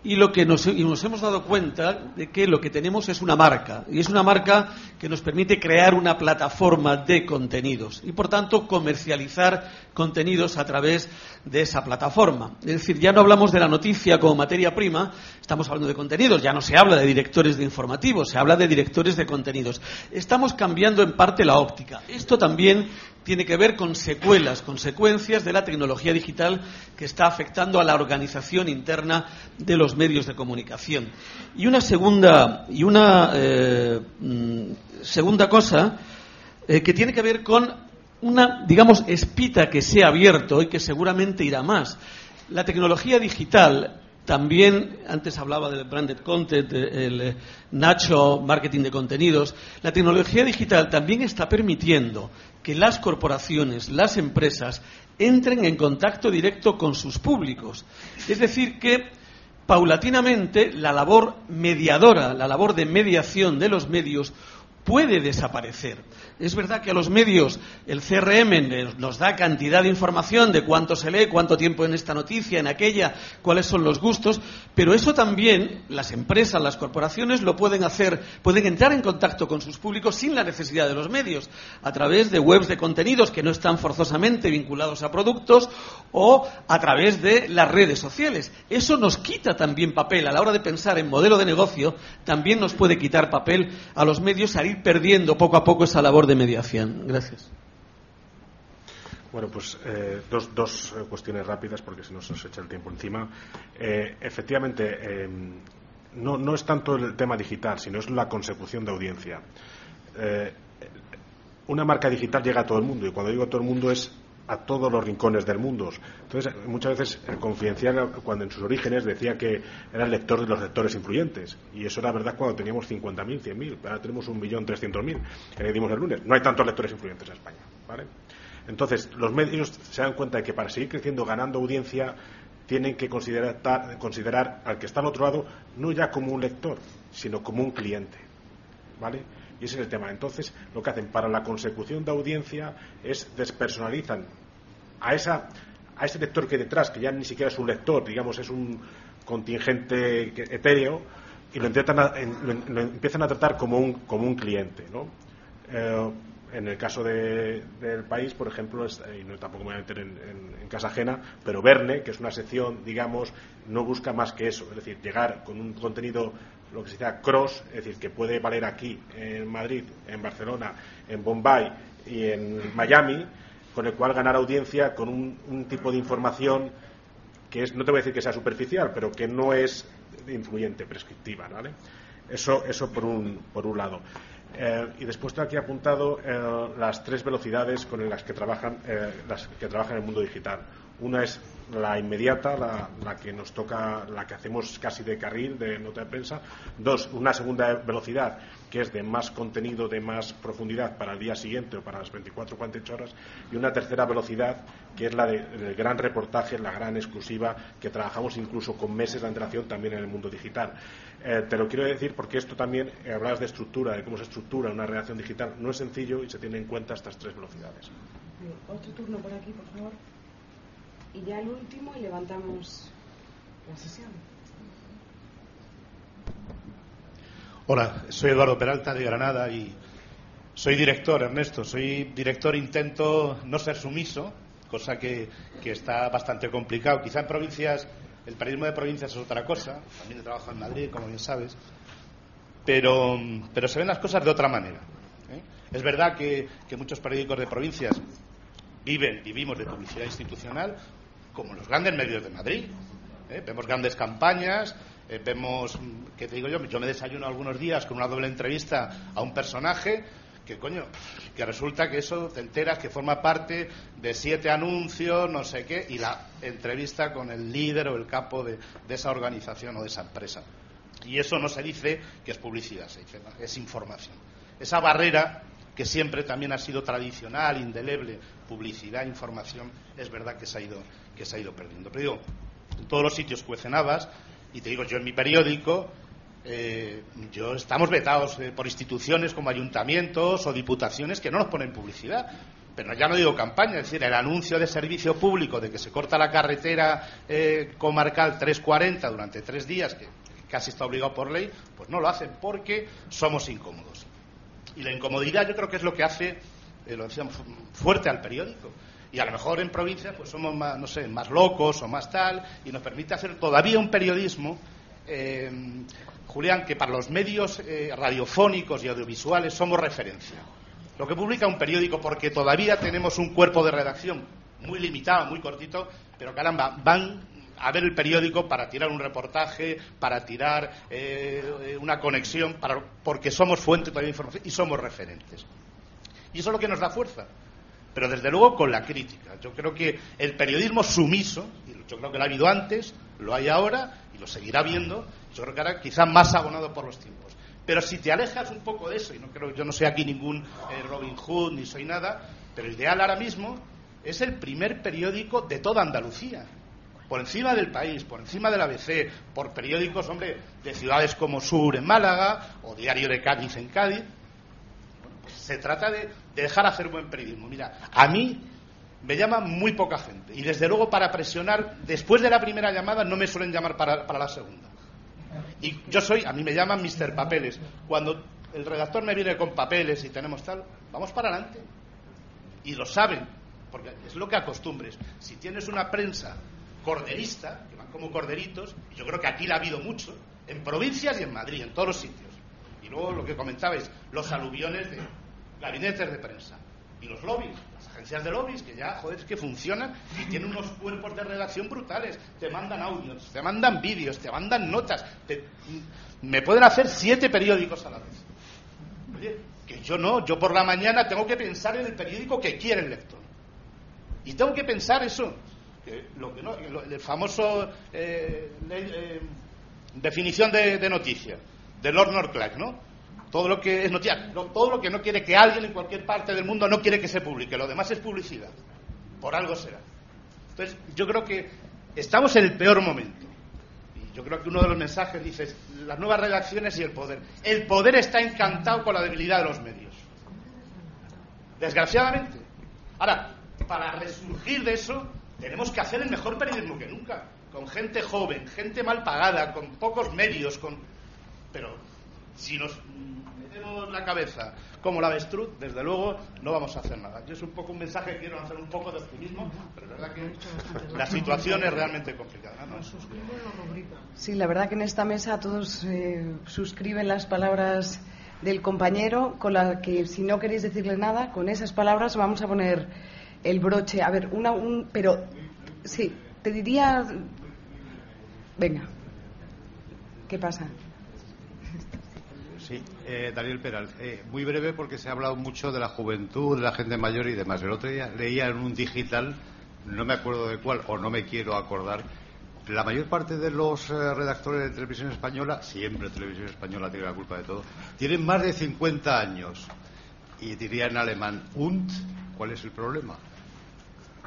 y lo que nos, y nos, hemos dado cuenta de que lo que tenemos es una marca y es una marca que nos permite crear una plataforma de contenidos y por tanto comercializar contenidos a través de esa plataforma. Es decir, ya no hablamos de la noticia como materia prima, estamos hablando de contenidos, ya no se habla de directores de informativos, se habla de directores de contenidos. Estamos cambiando en parte la óptica. Esto también tiene que ver con secuelas, consecuencias de la tecnología digital que está afectando a la organización interna de los medios de comunicación. Y una segunda, y una, eh, mm, segunda cosa eh, que tiene que ver con una, digamos, espita que se ha abierto y que seguramente irá más. La tecnología digital también, antes hablaba del branded content, el eh, Nacho marketing de contenidos. La tecnología digital también está permitiendo que las corporaciones, las empresas, entren en contacto directo con sus públicos. Es decir, que paulatinamente la labor mediadora, la labor de mediación de los medios puede desaparecer. Es verdad que a los medios el CRM nos da cantidad de información de cuánto se lee, cuánto tiempo en esta noticia, en aquella, cuáles son los gustos, pero eso también las empresas, las corporaciones lo pueden hacer, pueden entrar en contacto con sus públicos sin la necesidad de los medios, a través de webs de contenidos que no están forzosamente vinculados a productos o a través de las redes sociales. Eso nos quita también papel a la hora de pensar en modelo de negocio, también nos puede quitar papel a los medios a ir perdiendo poco a poco esa labor de mediación. Gracias. Bueno, pues eh, dos, dos, eh, cuestiones rápidas porque si no se nos echa el tiempo encima. Eh, efectivamente, no, no, es tanto el tema digital, sino es la consecución de audiencia. una marca digital llega a todo el mundo y cuando digo a todo el mundo es a todos los rincones del mundo. Entonces, muchas veces el Confidencial, cuando en sus orígenes decía que era el lector de los lectores influyentes, y eso era verdad cuando teníamos 50.000, 100.000, ahora tenemos 1.300.000, que le dimos el lunes. No hay tantos lectores influyentes en España. ¿vale? Entonces, los medios se dan cuenta de que para seguir creciendo, ganando audiencia, tienen que considerar, considerar al que está al otro lado no ya como un lector, sino como un cliente. ¿Vale? Y ese es el tema. Entonces, lo que hacen para la consecución de audiencia es despersonalizan a, esa, a ese lector que hay detrás, que ya ni siquiera es un lector, digamos, es un contingente etéreo, y lo, empiezan a tratar como un, como un cliente. ¿no? Eh, en el caso del país, por ejemplo, y no tampoco me voy a meter en, en, casa ajena, pero Verne, que es una sección, digamos, no busca más que eso, es decir, llegar con un contenido lo que se llama cross, es decir, que puede valer aquí, en Madrid, en Barcelona, en Bombay y en Miami, con el cual ganar audiencia con un, tipo de información que es, no te voy a decir que sea superficial, pero que no es influyente, prescriptiva, ¿vale? Eso, eso por un, por un lado. Eh, y después tengo aquí apuntado eh, las tres velocidades con las que trabajan eh, las que trabajan en el mundo digital. Una es la inmediata, la, que nos toca, la que hacemos casi de carril, de nota de prensa. Dos, una segunda velocidad, que es de más contenido, de más profundidad para el día siguiente o para las 24 o 48 horas. Y una tercera velocidad, que es la del gran reportaje, la gran exclusiva, que trabajamos incluso con meses de antelación también en el mundo digital. Eh, te lo quiero decir porque esto también, eh, hablabas de estructura, de cómo se estructura una redacción digital, no es sencillo y se tiene en cuenta estas tres velocidades. Otro turno por aquí, por favor y ya el último y levantamos la sesión. Hola, soy Eduardo Peralta de Granada y soy director, Ernesto. Soy director, intento no ser sumiso, cosa que, está bastante complicado. Quizá en provincias, el periodismo de provincias es otra cosa. También trabajo en Madrid, como bien sabes. Pero, pero se ven las cosas de otra manera. ¿eh? Es verdad que, que muchos periódicos de provincias viven, vivimos de publicidad institucional, como los grandes medios de Madrid. ¿eh? Vemos grandes campañas, eh, vemos, ¿qué te digo yo? Yo me desayuno algunos días con una doble entrevista a un personaje que, coño, que resulta que eso te enteras que forma parte de siete anuncios, no sé qué, y la entrevista con el líder o el capo de, esa organización o de esa empresa. Y eso no se dice que es publicidad, se dice, es información. Esa barrera que siempre también ha sido tradicional, indeleble, publicidad, información, es verdad que se ha ido, que se ha ido perdiendo. Pero digo, en todos los sitios cuecen habas, y te digo, yo en mi periódico, eh, yo estamos vetados eh, por instituciones como ayuntamientos o diputaciones que no nos ponen publicidad. Pero ya no digo campaña, es decir, el anuncio de servicio público de que se corta la carretera eh, comarcal 340 durante tres días, que casi está obligado por ley, pues no lo hacen porque somos incómodos. Y la incomodidad yo creo que es lo que hace, eh, lo decíamos, fuerte al periódico. Y a lo mejor en provincia pues somos más, no sé, más locos o más tal, y nos permite hacer todavía un periodismo, eh, Julián, que para los medios eh, radiofónicos y audiovisuales somos referencia. lo que publica un periódico, porque todavía tenemos un cuerpo de redacción muy limitado, muy cortito, pero caramba, van a ver el periódico para tirar un reportaje, para tirar eh, una conexión, para, porque somos fuente de información y somos referentes. Y eso es lo que nos da fuerza. Pero desde luego con la crítica. Yo creo que el periodismo sumiso, y yo creo que lo ha habido antes, lo hay ahora y lo seguirá viendo, yo creo que ahora quizá más abonado por los tiempos. Pero si te alejas un poco de eso, y no creo, yo no soy aquí ningún eh, Robin Hood ni soy nada, pero el ideal ahora mismo es el primer periódico de toda Andalucía por encima del país, por encima del ABC, por periódicos, hombre, de ciudades como Sur en Málaga o Diario de Cádiz en Cádiz. Se trata de, dejar hacer buen periodismo. Mira, a mí me llama muy poca gente y desde luego para presionar, después de la primera llamada no me suelen llamar para, la segunda. Y yo soy, a mí me llaman Mr. Papeles. Cuando el redactor me viene con papeles y tenemos tal, vamos para adelante. Y lo saben, porque es lo que acostumbres. Si tienes una prensa corderista, que van como corderitos, y yo creo que aquí la ha habido mucho, en provincias y en Madrid, en todos los sitios. Y luego lo que comentabais, los aluviones de gabinetes de prensa. Y los lobbies, las agencias de lobbies, que ya, joder, es que funcionan y tienen unos cuerpos de redacción brutales. Te mandan audios, te mandan vídeos, te mandan notas. me pueden hacer siete periódicos a la vez. Oye, que yo no, yo por la mañana tengo que pensar en el periódico que quiere el lector. Y tengo que pensar eso lo que no, el famoso eh, eh, definición de, de, noticia de Lord Norcliffe, ¿no? Todo lo que es noticia, todo lo que no quiere que alguien en cualquier parte del mundo no quiere que se publique, lo demás es publicidad. Por algo será. Entonces, yo creo que estamos en el peor momento. Y yo creo que uno de los mensajes dice las nuevas redacciones y el poder. El poder está encantado con la debilidad de los medios. Desgraciadamente. Ahora, para resurgir de eso, tenemos que hacer el mejor periodismo que nunca, con gente joven, gente mal pagada, con pocos medios, con... pero si nos metemos la cabeza como la avestruz, desde luego no vamos a hacer nada. Yo es un poco un mensaje que quiero hacer un poco de optimismo, pero es verdad que la situación es realmente complicada. ¿no? Sí, la verdad que en esta mesa todos eh, suscriben las palabras del compañero, con la que si no queréis decirle nada, con esas palabras vamos a poner el broche. A ver, una, un, pero sí, te diría. Venga, ¿qué pasa? Eh, Daniel Peral, eh, muy breve porque se ha hablado mucho de la juventud, de la gente mayor y demás. El otro día leía en un digital, no me acuerdo de cuál, o no me quiero acordar, la mayor parte de los eh, redactores de televisión española, siempre televisión española tiene la culpa de todo, tienen más de 50 años. Y diría en alemán, ¿und? ¿Cuál es el problema?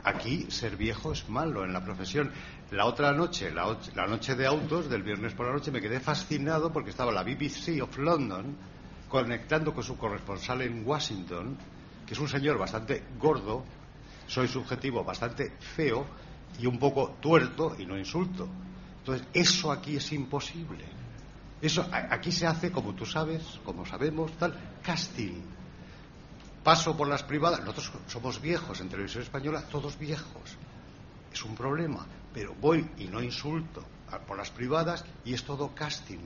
Aquí ser viejo es malo en la profesión. La otra noche, la, noche de autos del viernes por la noche, me quedé fascinado porque estaba la BBC of London conectando con su corresponsal en Washington, que es un señor bastante gordo, soy subjetivo, bastante feo y un poco tuerto y no insulto. Entonces, eso aquí es imposible. Eso aquí se hace, como tú sabes, como sabemos, tal, casting paso por las privadas, nosotros somos viejos en televisión española, todos viejos. Es un problema, pero voy y no insulto por las privadas y es todo casting.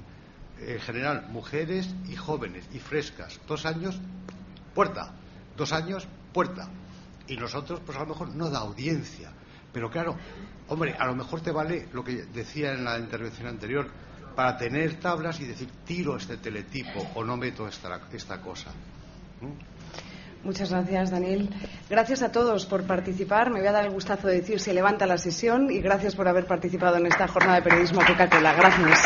En general, mujeres y jóvenes y frescas. Dos años, puerta. Dos años, puerta. Y nosotros, pues a lo mejor no da audiencia. Pero claro, hombre, a lo mejor te vale lo que decía en la intervención anterior, para tener tablas y decir, tiro este teletipo o no meto esta, esta cosa. ¿Mm? Muchas gracias, Daniel. Gracias a todos por participar. Me voy a dar el gustazo de decir se levanta la sesión y gracias por haber participado en esta jornada de periodismo Coca-Cola. Gracias.